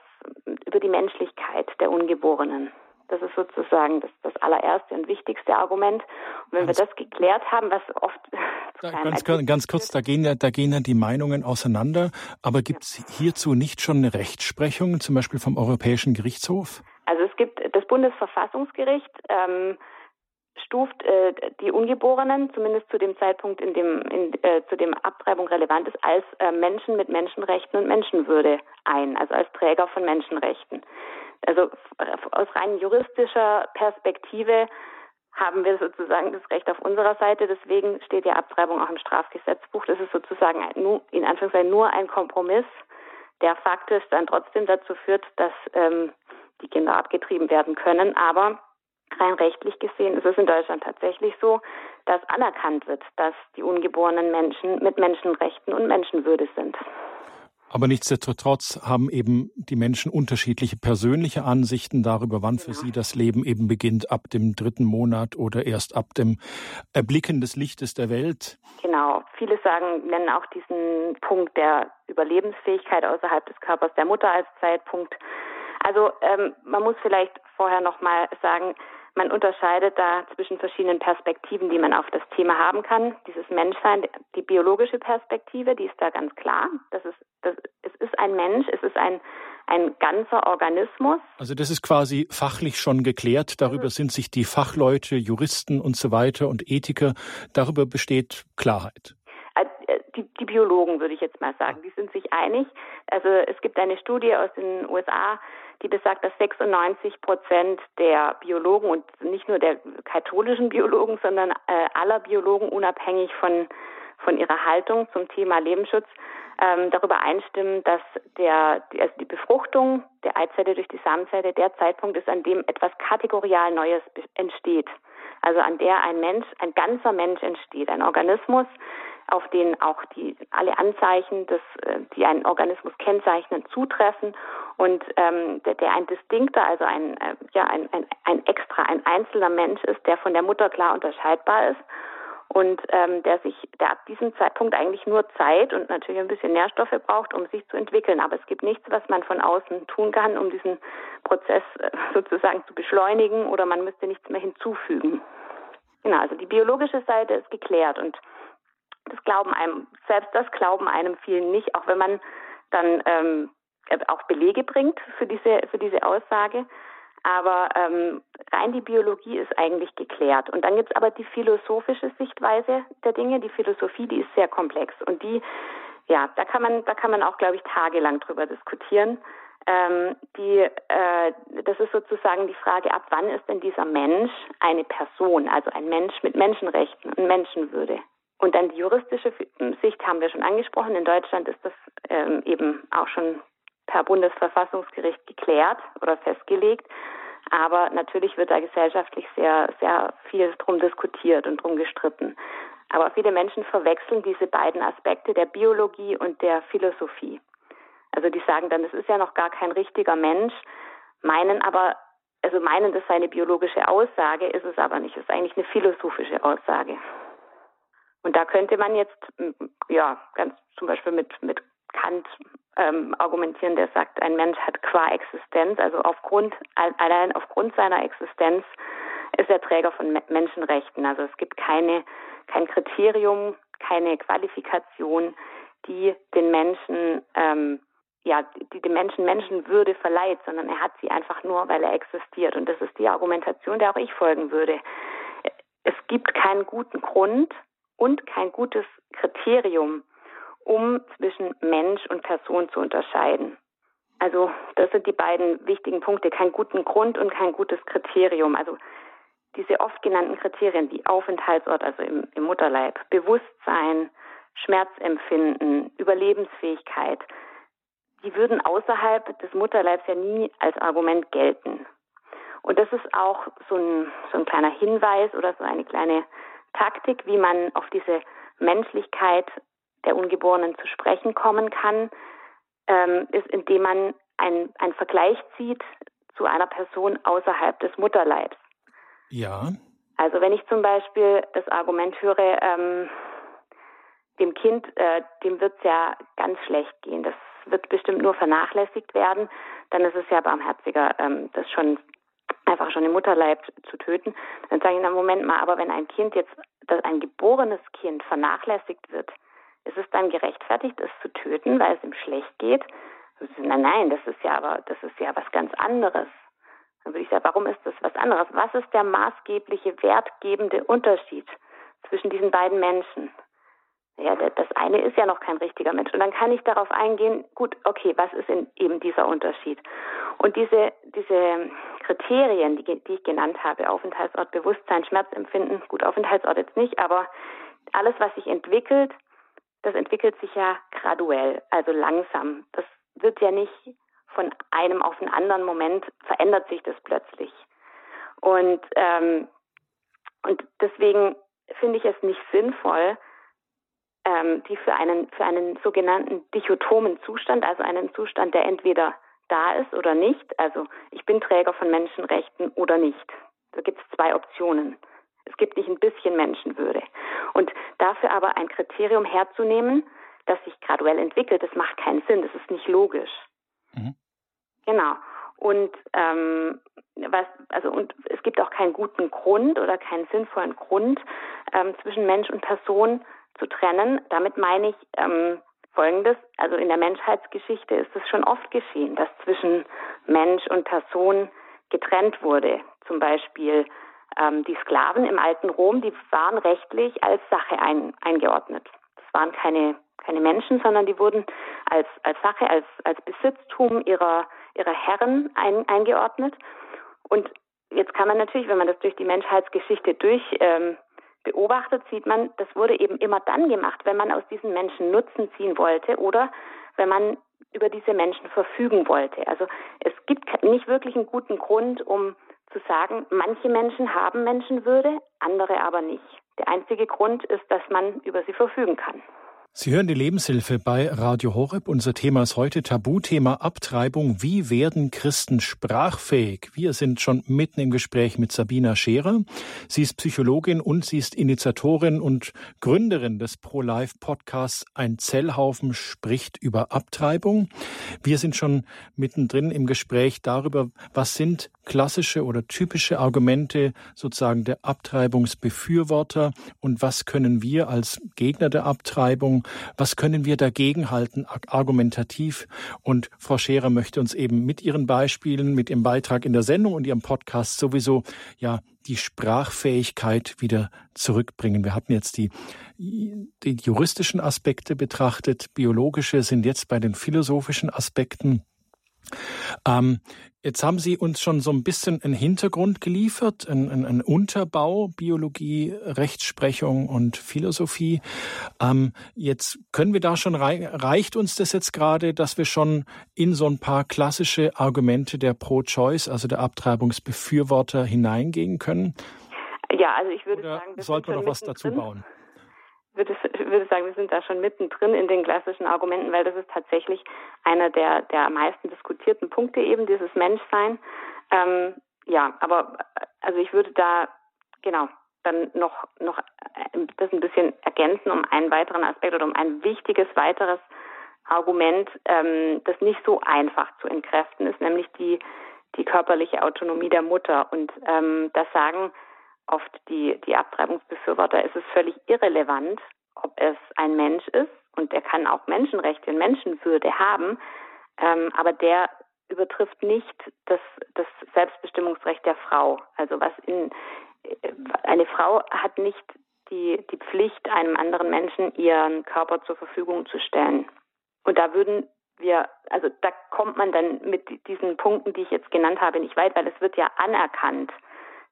über die Menschlichkeit der Ungeborenen. Das ist sozusagen das, das allererste und wichtigste Argument. Und wenn ganz, wir das geklärt haben, was oft da, ganz, ganz, kurz, da gehen ja, da gehen ja die Meinungen auseinander. Aber gibt es hierzu nicht schon eine Rechtsprechung, zum Beispiel vom Europäischen Gerichtshof? Also es gibt das Bundesverfassungsgericht. Ähm, stuft äh, die Ungeborenen, zumindest zu dem Zeitpunkt, in dem, in, äh, zu dem Abtreibung relevant ist, als äh, Menschen mit Menschenrechten und Menschenwürde ein, also als Träger von Menschenrechten. Also aus rein juristischer Perspektive haben wir sozusagen das Recht auf unserer Seite. Deswegen steht die Abtreibung auch im Strafgesetzbuch. Das ist sozusagen ein, in Anführungszeichen nur ein Kompromiss, der faktisch dann trotzdem dazu führt, dass ähm, die Kinder abgetrieben werden können. Aber rein rechtlich gesehen ist es in Deutschland tatsächlich so, dass anerkannt wird, dass die ungeborenen Menschen mit Menschenrechten und Menschenwürde sind. Aber nichtsdestotrotz haben eben die Menschen unterschiedliche persönliche Ansichten darüber, wann für sie das Leben eben beginnt, ab dem dritten Monat oder erst ab dem Erblicken des Lichtes der Welt. Genau. Viele sagen, nennen auch diesen Punkt der Überlebensfähigkeit außerhalb des Körpers der Mutter als Zeitpunkt. Also ähm, man muss vielleicht vorher noch mal sagen, man unterscheidet da zwischen verschiedenen Perspektiven, die man auf das Thema haben kann. Dieses Menschsein, die biologische Perspektive, die ist da ganz klar. Das ist, das, es ist ein Mensch, es ist ein, ein ganzer Organismus. Also das ist quasi fachlich schon geklärt. Darüber sind sich die Fachleute, Juristen und so weiter und Ethiker, darüber besteht Klarheit. Äh, die, die Biologen, würde ich jetzt mal sagen, die sind sich einig. Also es gibt eine Studie aus den USA, die besagt, dass 96 Prozent der Biologen und nicht nur der katholischen Biologen, sondern äh, aller Biologen unabhängig von, von ihrer Haltung zum Thema Lebensschutz ähm, darüber einstimmen, dass der, also die Befruchtung der Eizelle durch die Samenzelle der Zeitpunkt ist, an dem etwas kategorial Neues entsteht. Also an der ein Mensch, ein ganzer Mensch entsteht, ein Organismus, auf den auch die alle Anzeichen, des, äh, die einen Organismus kennzeichnen, zutreffen und ähm, der, der ein distinkter, also ein äh, ja ein, ein, ein extra, ein einzelner Mensch ist, der von der Mutter klar unterscheidbar ist und ähm, der sich, der ab diesem Zeitpunkt eigentlich nur Zeit und natürlich ein bisschen Nährstoffe braucht, um sich zu entwickeln. Aber es gibt nichts, was man von außen tun kann, um diesen Prozess äh, sozusagen zu beschleunigen oder man müsste nichts mehr hinzufügen. Genau, also die biologische Seite ist geklärt und das glauben einem, selbst das glauben einem vielen nicht, auch wenn man dann ähm, auch Belege bringt für diese, für diese Aussage. Aber ähm, rein die Biologie ist eigentlich geklärt. Und dann gibt es aber die philosophische Sichtweise der Dinge. Die Philosophie, die ist sehr komplex. Und die, ja, da kann man, da kann man auch, glaube ich, tagelang drüber diskutieren. Ähm, die, äh, das ist sozusagen die Frage, ab wann ist denn dieser Mensch eine Person, also ein Mensch mit Menschenrechten und Menschenwürde? Und dann die juristische Sicht haben wir schon angesprochen. In Deutschland ist das ähm, eben auch schon per Bundesverfassungsgericht geklärt oder festgelegt. Aber natürlich wird da gesellschaftlich sehr, sehr viel drum diskutiert und drum gestritten. Aber viele Menschen verwechseln diese beiden Aspekte der Biologie und der Philosophie. Also die sagen dann, es ist ja noch gar kein richtiger Mensch, meinen aber, also meinen, das sei eine biologische Aussage, ist es aber nicht. Es ist eigentlich eine philosophische Aussage. Und da könnte man jetzt, ja, ganz zum Beispiel mit, mit Kant ähm, argumentieren, der sagt, ein Mensch hat qua Existenz, also aufgrund, allein aufgrund seiner Existenz ist er Träger von Menschenrechten. Also es gibt keine, kein Kriterium, keine Qualifikation, die den Menschen, ähm, ja, die dem Menschen Menschenwürde verleiht, sondern er hat sie einfach nur, weil er existiert. Und das ist die Argumentation, der auch ich folgen würde. Es gibt keinen guten Grund und kein gutes Kriterium, um zwischen Mensch und Person zu unterscheiden. Also das sind die beiden wichtigen Punkte, keinen guten Grund und kein gutes Kriterium. Also diese oft genannten Kriterien wie Aufenthaltsort, also im, im Mutterleib, Bewusstsein, Schmerzempfinden, Überlebensfähigkeit, die würden außerhalb des Mutterleibs ja nie als Argument gelten. Und das ist auch so ein, so ein kleiner Hinweis oder so eine kleine Taktik, wie man auf diese Menschlichkeit der Ungeborenen zu sprechen kommen kann, ähm, ist, indem man einen Vergleich zieht zu einer Person außerhalb des Mutterleibs. Ja. Also wenn ich zum Beispiel das Argument höre, ähm, dem Kind, äh, dem wird es ja ganz schlecht gehen, das wird bestimmt nur vernachlässigt werden, dann ist es ja barmherziger, ähm, das schon einfach schon im Mutterleib zu töten. Dann sage ich, na Moment mal, aber wenn ein Kind jetzt, ein geborenes Kind vernachlässigt wird, ist es dann gerechtfertigt, es zu töten, weil es ihm schlecht geht? Nein, nein, das ist ja aber, das ist ja was ganz anderes. Dann würde ich sagen, warum ist das was anderes? Was ist der maßgebliche, wertgebende Unterschied zwischen diesen beiden Menschen? Ja, das eine ist ja noch kein richtiger Mensch. Und dann kann ich darauf eingehen, gut, okay, was ist eben dieser Unterschied? Und diese, diese Kriterien, die, die ich genannt habe, Aufenthaltsort, Bewusstsein, Schmerzempfinden, gut, Aufenthaltsort jetzt nicht, aber alles, was sich entwickelt, das entwickelt sich ja graduell, also langsam. Das wird ja nicht von einem auf einen anderen Moment verändert sich das plötzlich. Und, ähm, und deswegen finde ich es nicht sinnvoll, ähm, die für einen, für einen sogenannten dichotomen Zustand, also einen Zustand, der entweder da ist oder nicht, also ich bin Träger von Menschenrechten oder nicht. Da gibt es zwei Optionen. Es gibt nicht ein bisschen Menschenwürde. Und dafür aber ein Kriterium herzunehmen, das sich graduell entwickelt, das macht keinen Sinn, das ist nicht logisch. Mhm. Genau. Und ähm, was, also und es gibt auch keinen guten Grund oder keinen sinnvollen Grund ähm, zwischen Mensch und Person zu trennen. Damit meine ich ähm, Folgendes: Also in der Menschheitsgeschichte ist es schon oft geschehen, dass zwischen Mensch und Person getrennt wurde. Zum Beispiel ähm, die Sklaven im alten Rom, die waren rechtlich als Sache ein, eingeordnet. Das waren keine, keine Menschen, sondern die wurden als, als Sache, als, als Besitztum ihrer, ihrer Herren ein, eingeordnet. Und jetzt kann man natürlich, wenn man das durch die Menschheitsgeschichte durch ähm, beobachtet, sieht man, das wurde eben immer dann gemacht, wenn man aus diesen Menschen Nutzen ziehen wollte oder wenn man über diese Menschen verfügen wollte. Also es gibt nicht wirklich einen guten Grund, um zu sagen, manche Menschen haben Menschenwürde, andere aber nicht. Der einzige Grund ist, dass man über sie verfügen kann. Sie hören die Lebenshilfe bei Radio Horeb. Unser Thema ist heute Tabuthema Abtreibung. Wie werden Christen sprachfähig? Wir sind schon mitten im Gespräch mit Sabina Scherer. Sie ist Psychologin und sie ist Initiatorin und Gründerin des Pro-Life Podcasts Ein Zellhaufen spricht über Abtreibung. Wir sind schon mittendrin im Gespräch darüber, was sind klassische oder typische Argumente sozusagen der Abtreibungsbefürworter und was können wir als Gegner der Abtreibung was können wir dagegen halten, argumentativ? Und Frau Scherer möchte uns eben mit ihren Beispielen, mit ihrem Beitrag in der Sendung und ihrem Podcast sowieso, ja, die Sprachfähigkeit wieder zurückbringen. Wir hatten jetzt die, die juristischen Aspekte betrachtet, biologische sind jetzt bei den philosophischen Aspekten. Ähm, jetzt haben Sie uns schon so ein bisschen einen Hintergrund geliefert, einen, einen Unterbau, Biologie, Rechtsprechung und Philosophie. Ähm, jetzt können wir da schon, reicht uns das jetzt gerade, dass wir schon in so ein paar klassische Argumente der Pro-Choice, also der Abtreibungsbefürworter hineingehen können? Ja, also ich würde Oder sagen, wir sollten wir noch was dazu drin. bauen? Würde, würde sagen, wir sind da schon mittendrin in den klassischen Argumenten, weil das ist tatsächlich einer der, der am meisten diskutierten Punkte eben, dieses Menschsein. Ähm, ja, aber also ich würde da genau dann noch, noch das ein bisschen ergänzen um einen weiteren Aspekt oder um ein wichtiges weiteres Argument, ähm, das nicht so einfach zu entkräften ist, nämlich die, die körperliche Autonomie der Mutter. Und ähm, das sagen oft die, die Abtreibungsbefürworter, ist es völlig irrelevant, ob es ein Mensch ist und der kann auch Menschenrechte und Menschenwürde haben, ähm, aber der übertrifft nicht das, das Selbstbestimmungsrecht der Frau. Also was in eine Frau hat nicht die, die Pflicht, einem anderen Menschen ihren Körper zur Verfügung zu stellen. Und da würden wir, also da kommt man dann mit diesen Punkten, die ich jetzt genannt habe, nicht weit, weil es wird ja anerkannt,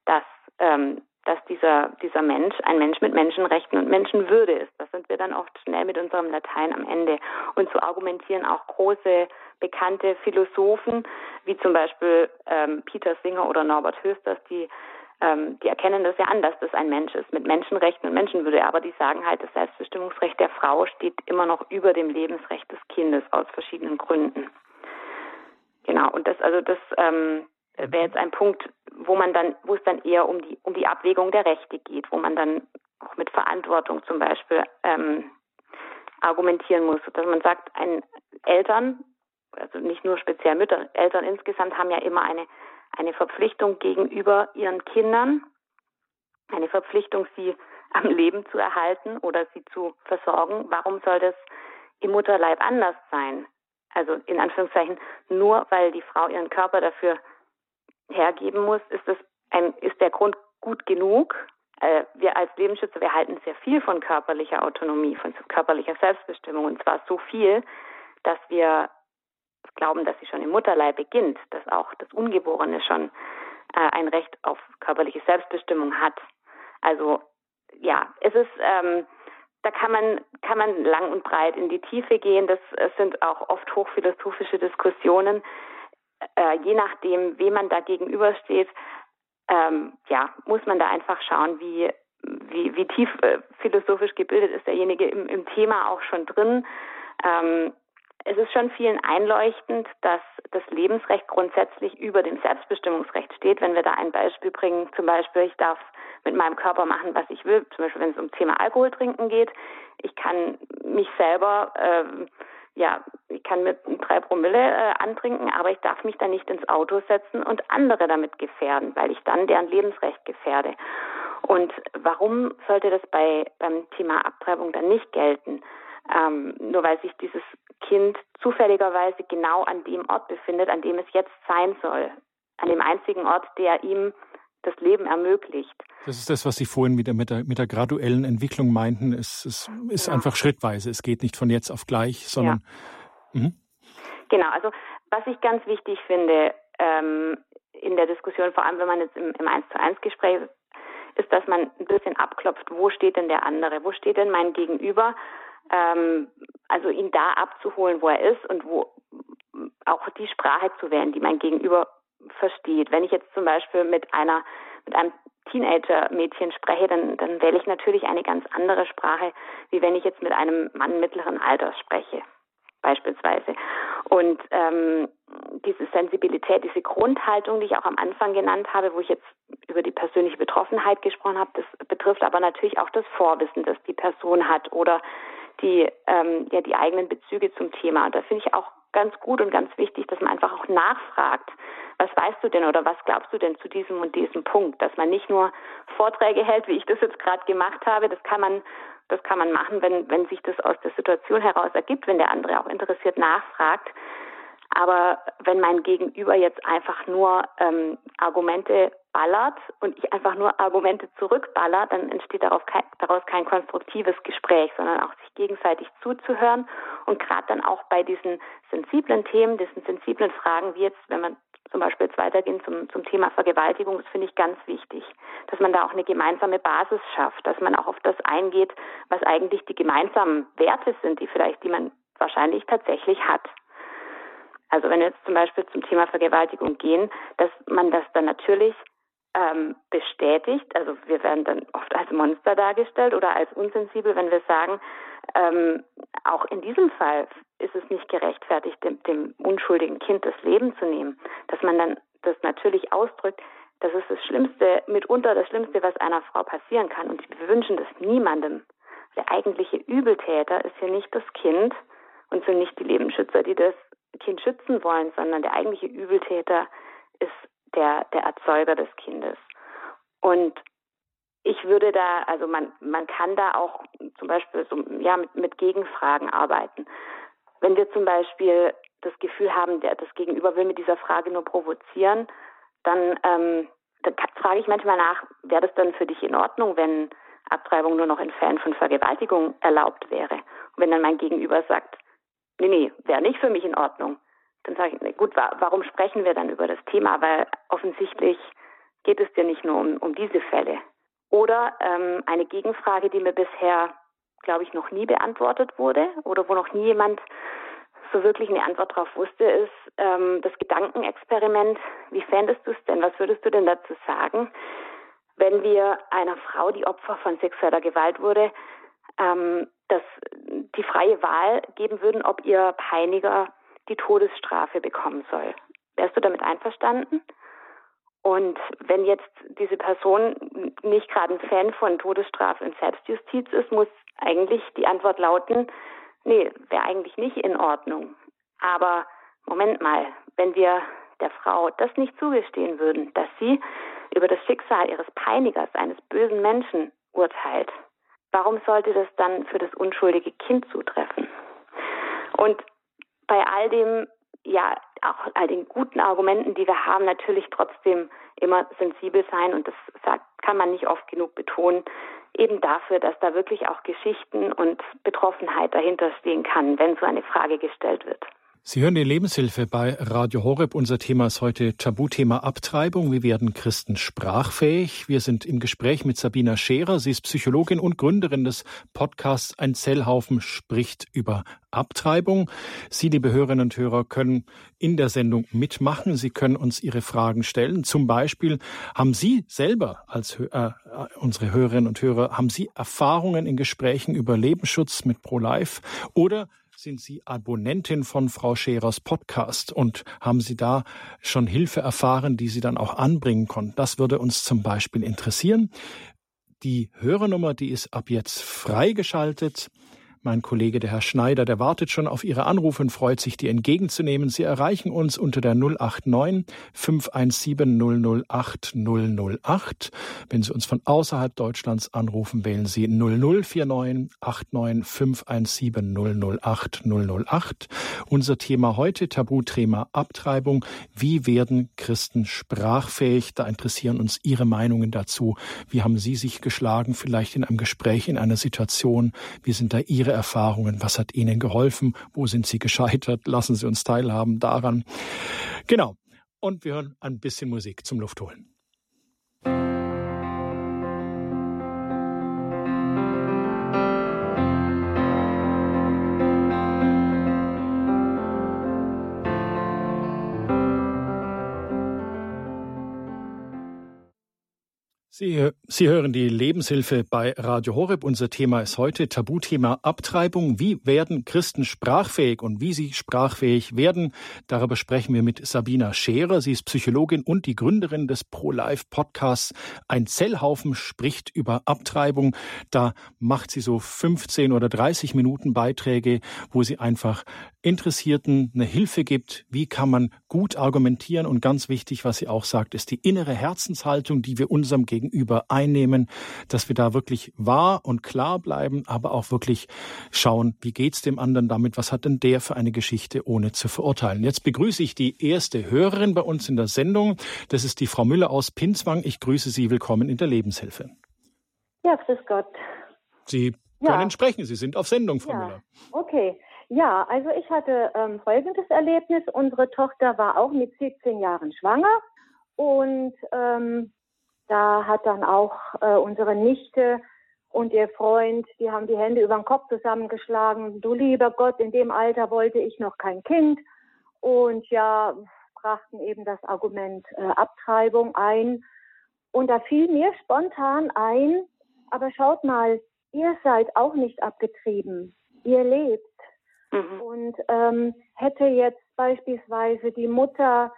dass, ähm, dass dieser, dieser Mensch ein Mensch mit Menschenrechten und Menschenwürde ist. Das sind wir dann oft schnell mit unserem Latein am Ende. Und so argumentieren auch große bekannte Philosophen, wie zum Beispiel ähm, Peter Singer oder Norbert Hösters, die ähm, die erkennen das ja an, dass das ein Mensch ist mit Menschenrechten und Menschenwürde, aber die sagen halt, das Selbstbestimmungsrecht der Frau steht immer noch über dem Lebensrecht des Kindes aus verschiedenen Gründen. Genau, und das, also das ähm, wäre jetzt ein Punkt, wo man dann, wo es dann eher um die um die Abwägung der Rechte geht, wo man dann auch mit Verantwortung zum Beispiel ähm, argumentieren muss, dass man sagt, ein Eltern, also nicht nur speziell Mütter, Eltern insgesamt haben ja immer eine eine Verpflichtung gegenüber ihren Kindern, eine Verpflichtung, sie am Leben zu erhalten oder sie zu versorgen. Warum soll das im Mutterleib anders sein? Also in Anführungszeichen nur, weil die Frau ihren Körper dafür hergeben muss, ist, das ein, ist der Grund gut genug? Äh, wir als Lebensschützer, wir halten sehr viel von körperlicher Autonomie, von körperlicher Selbstbestimmung und zwar so viel, dass wir glauben, dass sie schon im Mutterleib beginnt, dass auch das Ungeborene schon äh, ein Recht auf körperliche Selbstbestimmung hat. Also ja, es ist ähm, da kann man kann man lang und breit in die Tiefe gehen. Das, das sind auch oft hochphilosophische Diskussionen. Äh, je nachdem, wem man da gegenübersteht, ähm, ja, muss man da einfach schauen, wie wie, wie tief äh, philosophisch gebildet ist derjenige im, im Thema auch schon drin. Ähm, es ist schon vielen einleuchtend, dass das Lebensrecht grundsätzlich über dem Selbstbestimmungsrecht steht. Wenn wir da ein Beispiel bringen, zum Beispiel, ich darf mit meinem Körper machen, was ich will, zum Beispiel wenn es um Thema Alkohol trinken geht. Ich kann mich selber, äh, ja, ich kann mit drei Promille äh, antrinken, aber ich darf mich dann nicht ins Auto setzen und andere damit gefährden, weil ich dann deren Lebensrecht gefährde. Und warum sollte das bei beim Thema Abtreibung dann nicht gelten? Ähm, nur weil sich dieses Kind zufälligerweise genau an dem Ort befindet, an dem es jetzt sein soll. An dem einzigen Ort, der ihm das Leben ermöglicht. Das ist das, was Sie vorhin mit der, mit der, mit der graduellen Entwicklung meinten. Es, es ist ja. einfach schrittweise. Es geht nicht von jetzt auf gleich, sondern. Ja. Mhm. Genau, also was ich ganz wichtig finde ähm, in der Diskussion, vor allem wenn man jetzt im, im 1 zu 1 Gespräch ist, dass man ein bisschen abklopft, wo steht denn der andere, wo steht denn mein Gegenüber ähm, also ihn da abzuholen, wo er ist und wo auch die Sprache zu wählen, die mein Gegenüber versteht. Wenn ich jetzt zum Beispiel mit einer mit einem Teenager-Mädchen spreche, dann, dann wähle ich natürlich eine ganz andere Sprache, wie wenn ich jetzt mit einem Mann mittleren Alters spreche, beispielsweise. Und ähm, diese Sensibilität, diese Grundhaltung, die ich auch am Anfang genannt habe, wo ich jetzt über die persönliche Betroffenheit gesprochen habe, das betrifft aber natürlich auch das Vorwissen, das die Person hat oder die, ähm, ja, die eigenen Bezüge zum Thema. Und da finde ich auch ganz gut und ganz wichtig, dass man einfach auch nachfragt, was weißt du denn oder was glaubst du denn zu diesem und diesem Punkt, dass man nicht nur Vorträge hält, wie ich das jetzt gerade gemacht habe, das kann man das kann man machen, wenn, wenn sich das aus der Situation heraus ergibt, wenn der andere auch interessiert nachfragt. Aber wenn mein Gegenüber jetzt einfach nur ähm, Argumente ballert und ich einfach nur Argumente zurückballer, dann entsteht darauf kein, daraus kein konstruktives Gespräch, sondern auch sich gegenseitig zuzuhören und gerade dann auch bei diesen sensiblen Themen, diesen sensiblen Fragen, wie jetzt, wenn man zum Beispiel jetzt weitergehen zum, zum Thema Vergewaltigung, das finde ich ganz wichtig, dass man da auch eine gemeinsame Basis schafft, dass man auch auf das eingeht, was eigentlich die gemeinsamen Werte sind, die vielleicht, die man wahrscheinlich tatsächlich hat. Also wenn wir jetzt zum Beispiel zum Thema Vergewaltigung gehen, dass man das dann natürlich ähm, bestätigt. Also wir werden dann oft als Monster dargestellt oder als unsensibel, wenn wir sagen, ähm, auch in diesem Fall ist es nicht gerechtfertigt, dem, dem unschuldigen Kind das Leben zu nehmen. Dass man dann das natürlich ausdrückt, das ist das Schlimmste, mitunter das Schlimmste, was einer Frau passieren kann. Und wir wünschen das niemandem. Der eigentliche Übeltäter ist hier nicht das Kind und sind nicht die Lebensschützer, die das Kind schützen wollen, sondern der eigentliche Übeltäter ist der, der Erzeuger des Kindes. Und ich würde da, also man, man kann da auch zum Beispiel so, ja, mit, mit Gegenfragen arbeiten. Wenn wir zum Beispiel das Gefühl haben, der, das Gegenüber will mit dieser Frage nur provozieren, dann, ähm, dann frage ich manchmal nach, wäre das dann für dich in Ordnung, wenn Abtreibung nur noch in Fällen von Vergewaltigung erlaubt wäre? Und wenn dann mein Gegenüber sagt, nee, nee, wäre nicht für mich in Ordnung, dann sage ich, gut, warum sprechen wir dann über das Thema? Weil offensichtlich geht es dir nicht nur um, um diese Fälle. Oder ähm, eine Gegenfrage, die mir bisher, glaube ich, noch nie beantwortet wurde oder wo noch nie jemand so wirklich eine Antwort darauf wusste, ist ähm, das Gedankenexperiment. Wie fändest du es denn? Was würdest du denn dazu sagen, wenn wir einer Frau, die Opfer von sexueller Gewalt wurde, ähm, das, die freie Wahl geben würden, ob ihr Peiniger die Todesstrafe bekommen soll. Wärst du damit einverstanden? Und wenn jetzt diese Person nicht gerade ein Fan von Todesstrafe und Selbstjustiz ist, muss eigentlich die Antwort lauten, nee, wäre eigentlich nicht in Ordnung. Aber Moment mal, wenn wir der Frau das nicht zugestehen würden, dass sie über das Schicksal ihres Peinigers, eines bösen Menschen urteilt, warum sollte das dann für das unschuldige Kind zutreffen? Und bei all dem ja auch all den guten Argumenten, die wir haben, natürlich trotzdem immer sensibel sein und das kann man nicht oft genug betonen, eben dafür, dass da wirklich auch Geschichten und Betroffenheit dahinter stehen kann, wenn so eine Frage gestellt wird. Sie hören die Lebenshilfe bei Radio Horeb. Unser Thema ist heute Tabuthema Abtreibung. Wie werden Christen sprachfähig? Wir sind im Gespräch mit Sabina Scherer. Sie ist Psychologin und Gründerin des Podcasts Ein Zellhaufen spricht über Abtreibung. Sie, liebe Hörerinnen und Hörer, können in der Sendung mitmachen. Sie können uns Ihre Fragen stellen. Zum Beispiel haben Sie selber als äh, unsere Hörerinnen und Hörer, haben Sie Erfahrungen in Gesprächen über Lebensschutz mit Pro-Life oder sind Sie Abonnentin von Frau Scherers Podcast und haben Sie da schon Hilfe erfahren, die Sie dann auch anbringen konnten? Das würde uns zum Beispiel interessieren. Die Hörernummer, die ist ab jetzt freigeschaltet. Mein Kollege, der Herr Schneider, der wartet schon auf Ihre Anrufe und freut sich, die entgegenzunehmen. Sie erreichen uns unter der 089 517 008 008. Wenn Sie uns von außerhalb Deutschlands anrufen, wählen Sie 0049 89 517 008 008. Unser Thema heute, Tabuthema Abtreibung. Wie werden Christen sprachfähig? Da interessieren uns Ihre Meinungen dazu. Wie haben Sie sich geschlagen, vielleicht in einem Gespräch, in einer Situation? Wie sind da Ihre Erfahrungen? Was hat Ihnen geholfen? Wo sind Sie gescheitert? Lassen Sie uns teilhaben daran. Genau. Und wir hören ein bisschen Musik zum Luftholen. Sie, Sie hören die Lebenshilfe bei Radio Horeb. Unser Thema ist heute Tabuthema Abtreibung. Wie werden Christen sprachfähig und wie sie sprachfähig werden? Darüber sprechen wir mit Sabina Scherer. Sie ist Psychologin und die Gründerin des Pro-Life Podcasts Ein Zellhaufen spricht über Abtreibung. Da macht sie so 15 oder 30 Minuten Beiträge, wo sie einfach Interessierten eine Hilfe gibt. Wie kann man gut argumentieren? Und ganz wichtig, was sie auch sagt, ist die innere Herzenshaltung, die wir unserem Gegenüber einnehmen, dass wir da wirklich wahr und klar bleiben, aber auch wirklich schauen, wie geht's dem anderen damit? Was hat denn der für eine Geschichte, ohne zu verurteilen? Jetzt begrüße ich die erste Hörerin bei uns in der Sendung. Das ist die Frau Müller aus Pinzwang. Ich grüße Sie. Willkommen in der Lebenshilfe. Ja, grüß Gott. Sie können ja. sprechen. Sie sind auf Sendung, Frau ja. Müller. Okay. Ja, also ich hatte ähm, folgendes Erlebnis. Unsere Tochter war auch mit 17 Jahren schwanger und ähm, da hat dann auch äh, unsere Nichte und ihr Freund, die haben die Hände über den Kopf zusammengeschlagen. Du lieber Gott, in dem Alter wollte ich noch kein Kind und ja, brachten eben das Argument äh, Abtreibung ein. Und da fiel mir spontan ein, aber schaut mal, ihr seid auch nicht abgetrieben. Ihr lebt. Mhm. Und ähm, hätte jetzt beispielsweise die Mutter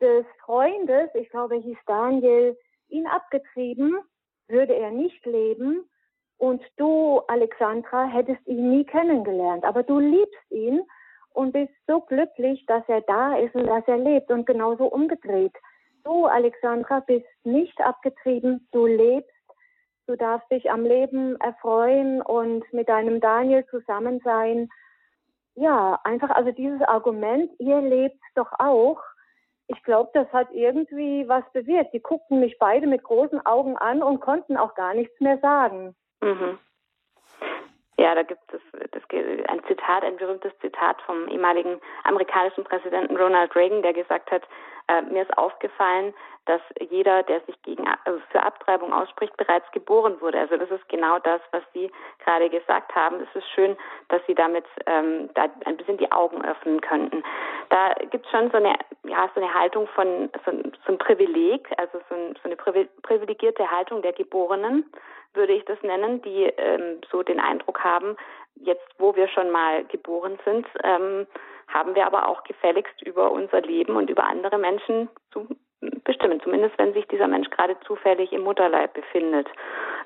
des Freundes, ich glaube, hieß Daniel, ihn abgetrieben, würde er nicht leben. Und du, Alexandra, hättest ihn nie kennengelernt. Aber du liebst ihn und bist so glücklich, dass er da ist und dass er lebt. Und genauso umgedreht. Du, Alexandra, bist nicht abgetrieben. Du lebst. Du darfst dich am Leben erfreuen und mit deinem Daniel zusammen sein. Ja, einfach also dieses Argument, ihr lebt doch auch. Ich glaube, das hat irgendwie was bewirkt. Die guckten mich beide mit großen Augen an und konnten auch gar nichts mehr sagen. Mhm. Ja, da gibt es das, ein Zitat, ein berühmtes Zitat vom ehemaligen amerikanischen Präsidenten Ronald Reagan, der gesagt hat, äh, mir ist aufgefallen, dass jeder, der sich gegen also für Abtreibung ausspricht, bereits geboren wurde. Also das ist genau das, was Sie gerade gesagt haben. Es ist schön, dass Sie damit ähm, da ein bisschen die Augen öffnen könnten. Da gibt es schon so eine, ja, so eine Haltung von so, so ein Privileg, also so, ein, so eine privilegierte Haltung der Geborenen würde ich das nennen, die ähm, so den Eindruck haben, jetzt wo wir schon mal geboren sind, ähm, haben wir aber auch gefälligst über unser Leben und über andere Menschen zu bestimmen, zumindest wenn sich dieser Mensch gerade zufällig im Mutterleib befindet.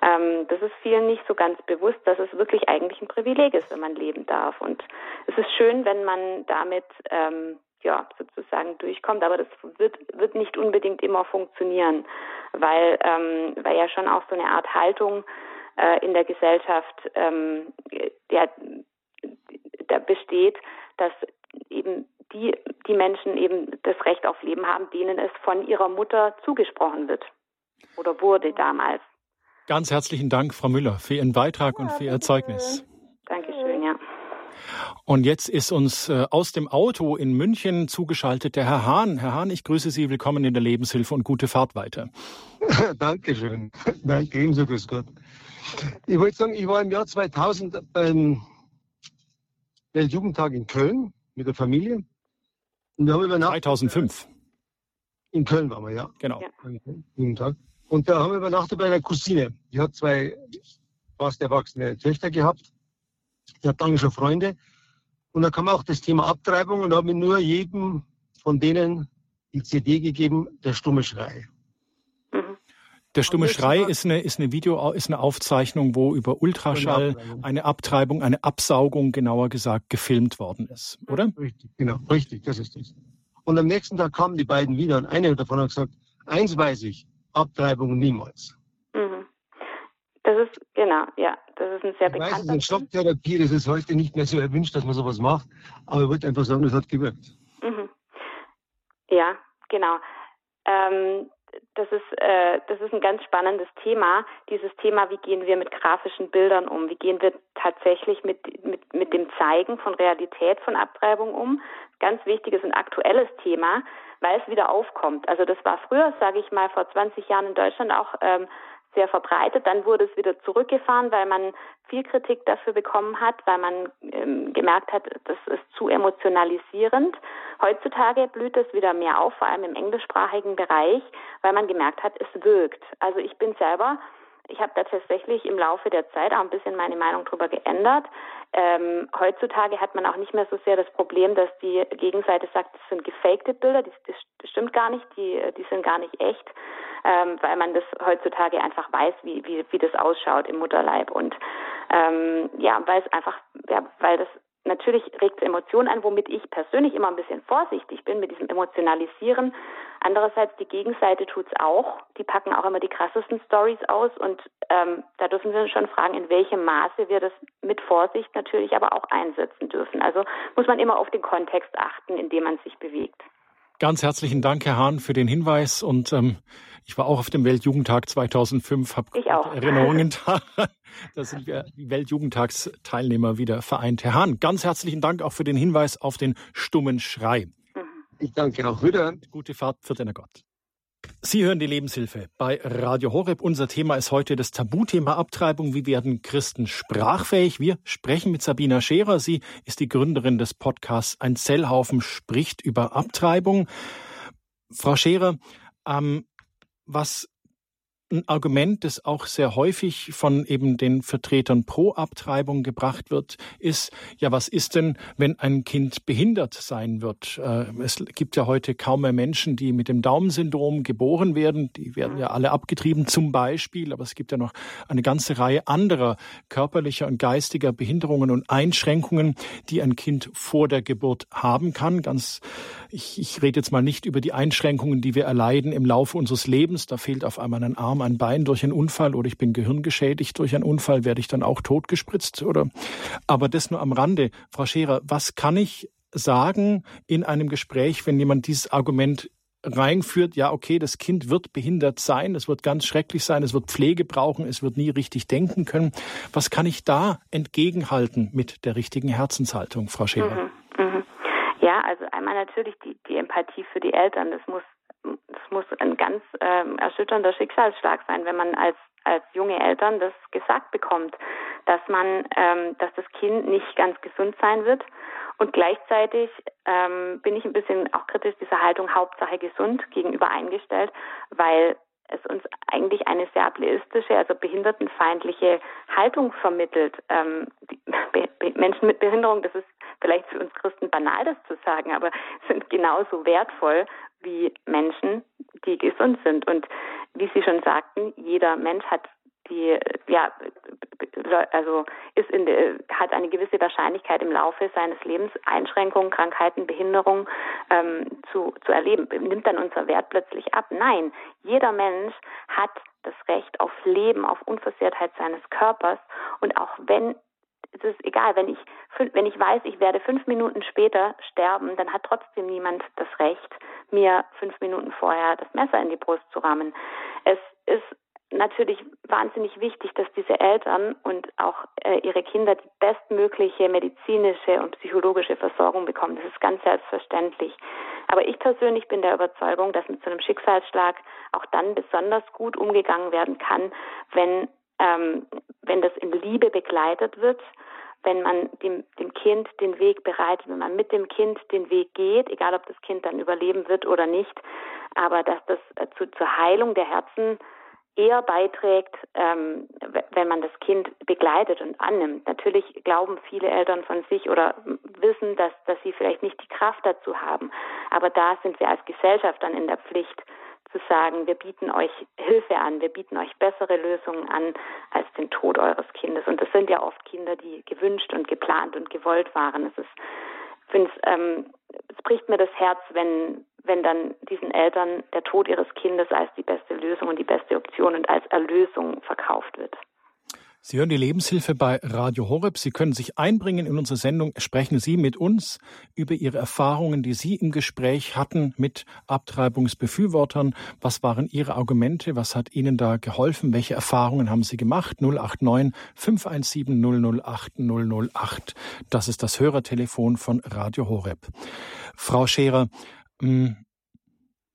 Ähm, das ist vielen nicht so ganz bewusst, dass es wirklich eigentlich ein Privileg ist, wenn man leben darf. Und es ist schön, wenn man damit ähm, ja, sozusagen durchkommt, aber das wird, wird nicht unbedingt immer funktionieren, weil, ähm, weil ja schon auch so eine Art Haltung äh, in der Gesellschaft ähm, der, der besteht, dass eben die, die Menschen eben das Recht auf Leben haben, denen es von ihrer Mutter zugesprochen wird oder wurde damals. Ganz herzlichen Dank, Frau Müller, für Ihren Beitrag ja, und für Ihr Zeugnis. Dankeschön, ja. Und jetzt ist uns äh, aus dem Auto in München zugeschaltet der Herr Hahn. Herr Hahn, ich grüße Sie. Willkommen in der Lebenshilfe und gute Fahrt weiter. Dankeschön. Danke ebenso, grüß Gott. Ich wollte sagen, ich war im Jahr 2000 beim Weltjugendtag in Köln mit der Familie. Und wir haben übernachtet. 2005. In Köln waren wir, ja. Genau. Jugendtag. Und da haben wir übernachtet bei einer Cousine. Die hat zwei fast erwachsene Töchter gehabt. Die hat lange schon Freunde. Und da kam auch das Thema Abtreibung und da habe ich nur jedem von denen die CD gegeben, der stumme Schrei. Der stumme Schrei ist eine, ist eine Video, ist eine Aufzeichnung, wo über Ultraschall eine Abtreibung, eine Absaugung, genauer gesagt, gefilmt worden ist, oder? Richtig, genau, richtig, das ist es. Und am nächsten Tag kamen die beiden wieder und eine davon hat gesagt, eins weiß ich, Abtreibung niemals. Mhm. Das ist, genau, ja, das ist ein sehr bekannter. Ich weiß, es ist Schocktherapie, das ist heute nicht mehr so erwünscht, dass man sowas macht, aber ich wollte einfach sagen, das hat gewirkt. Mhm. Ja, genau. Ähm, das ist, äh, das ist ein ganz spannendes Thema, dieses Thema, wie gehen wir mit grafischen Bildern um, wie gehen wir tatsächlich mit, mit, mit dem Zeigen von Realität von Abtreibung um. Ganz wichtiges und aktuelles Thema, weil es wieder aufkommt. Also das war früher, sage ich mal, vor 20 Jahren in Deutschland auch ähm, sehr verbreitet. Dann wurde es wieder zurückgefahren, weil man viel Kritik dafür bekommen hat, weil man ähm, gemerkt hat, das ist zu emotionalisierend. Heutzutage blüht es wieder mehr auf, vor allem im englischsprachigen Bereich, weil man gemerkt hat, es wirkt. Also ich bin selber ich habe da tatsächlich im Laufe der Zeit auch ein bisschen meine Meinung darüber geändert. Ähm, heutzutage hat man auch nicht mehr so sehr das Problem, dass die Gegenseite sagt, das sind gefakte Bilder, das, das stimmt gar nicht, die, die sind gar nicht echt, ähm, weil man das heutzutage einfach weiß, wie, wie, wie das ausschaut im Mutterleib. Und ähm, ja, weil es einfach, ja, weil das Natürlich regt es Emotionen an, womit ich persönlich immer ein bisschen vorsichtig bin mit diesem Emotionalisieren. Andererseits die Gegenseite tut es auch. Die packen auch immer die krassesten Stories aus und ähm, da dürfen wir uns schon fragen, in welchem Maße wir das mit Vorsicht natürlich aber auch einsetzen dürfen. Also muss man immer auf den Kontext achten, in dem man sich bewegt. Ganz herzlichen Dank, Herr Hahn, für den Hinweis. Und ähm, ich war auch auf dem Weltjugendtag 2005, habe Erinnerungen daran. Da sind wir die Weltjugendtagsteilnehmer wieder vereint. Herr Hahn, ganz herzlichen Dank auch für den Hinweis auf den stummen Schrei. Ich danke auch wieder. Gute Fahrt, für den Gott. Sie hören die Lebenshilfe bei Radio Horeb. Unser Thema ist heute das Tabuthema Abtreibung. Wie werden Christen sprachfähig? Wir sprechen mit Sabina Scherer. Sie ist die Gründerin des Podcasts Ein Zellhaufen spricht über Abtreibung. Frau Scherer, ähm, was ein Argument, das auch sehr häufig von eben den Vertretern pro Abtreibung gebracht wird, ist, ja, was ist denn, wenn ein Kind behindert sein wird? Äh, es gibt ja heute kaum mehr Menschen, die mit dem Daumen-Syndrom geboren werden. Die werden ja alle abgetrieben zum Beispiel, aber es gibt ja noch eine ganze Reihe anderer körperlicher und geistiger Behinderungen und Einschränkungen, die ein Kind vor der Geburt haben kann. Ganz, ich, ich rede jetzt mal nicht über die Einschränkungen, die wir erleiden im Laufe unseres Lebens. Da fehlt auf einmal ein Arm Arm, ein Bein durch einen Unfall oder ich bin gehirngeschädigt durch einen Unfall, werde ich dann auch totgespritzt oder? Aber das nur am Rande. Frau Scherer, was kann ich sagen in einem Gespräch, wenn jemand dieses Argument reinführt, ja, okay, das Kind wird behindert sein, es wird ganz schrecklich sein, es wird Pflege brauchen, es wird nie richtig denken können. Was kann ich da entgegenhalten mit der richtigen Herzenshaltung, Frau Scherer? Mhm, mh. Ja, also einmal natürlich die, die Empathie für die Eltern. Das muss es muss ein ganz ähm, erschütternder Schicksalsschlag sein, wenn man als als junge Eltern das gesagt bekommt, dass man, ähm, dass das Kind nicht ganz gesund sein wird. Und gleichzeitig ähm, bin ich ein bisschen auch kritisch dieser Haltung Hauptsache gesund gegenüber eingestellt, weil es uns eigentlich eine sehr ableistische, also behindertenfeindliche Haltung vermittelt. Ähm, Menschen mit Behinderung, das ist vielleicht für uns Christen banal, das zu sagen, aber sind genauso wertvoll wie Menschen, die gesund sind. Und wie Sie schon sagten, jeder Mensch hat die, ja, also ist in hat eine gewisse Wahrscheinlichkeit im Laufe seines Lebens Einschränkungen, Krankheiten, Behinderungen ähm, zu, zu erleben. Nimmt dann unser Wert plötzlich ab? Nein, jeder Mensch hat das Recht auf Leben, auf Unversehrtheit seines Körpers und auch wenn es ist egal, wenn ich, wenn ich weiß, ich werde fünf Minuten später sterben, dann hat trotzdem niemand das Recht, mir fünf Minuten vorher das Messer in die Brust zu rammen. Es ist natürlich wahnsinnig wichtig, dass diese Eltern und auch äh, ihre Kinder die bestmögliche medizinische und psychologische Versorgung bekommen. Das ist ganz selbstverständlich. Aber ich persönlich bin der Überzeugung, dass mit so einem Schicksalsschlag auch dann besonders gut umgegangen werden kann, wenn ähm, wenn das in Liebe begleitet wird, wenn man dem, dem Kind den Weg bereitet, wenn man mit dem Kind den Weg geht, egal ob das Kind dann überleben wird oder nicht, aber dass das äh, zu, zur Heilung der Herzen eher beiträgt, ähm, wenn man das Kind begleitet und annimmt. Natürlich glauben viele Eltern von sich oder wissen, dass, dass sie vielleicht nicht die Kraft dazu haben. Aber da sind wir als Gesellschaft dann in der Pflicht, zu sagen, wir bieten euch Hilfe an, wir bieten euch bessere Lösungen an als den Tod eures Kindes. Und das sind ja oft Kinder, die gewünscht und geplant und gewollt waren. Es ist, finde ähm, es bricht mir das Herz, wenn, wenn dann diesen Eltern der Tod ihres Kindes als die beste Lösung und die beste Option und als Erlösung verkauft wird. Sie hören die Lebenshilfe bei Radio Horeb. Sie können sich einbringen in unsere Sendung. Sprechen Sie mit uns über Ihre Erfahrungen, die Sie im Gespräch hatten mit Abtreibungsbefürwortern. Was waren Ihre Argumente? Was hat Ihnen da geholfen? Welche Erfahrungen haben Sie gemacht? 089 517 008 008. Das ist das Hörertelefon von Radio Horeb. Frau Scherer, hm,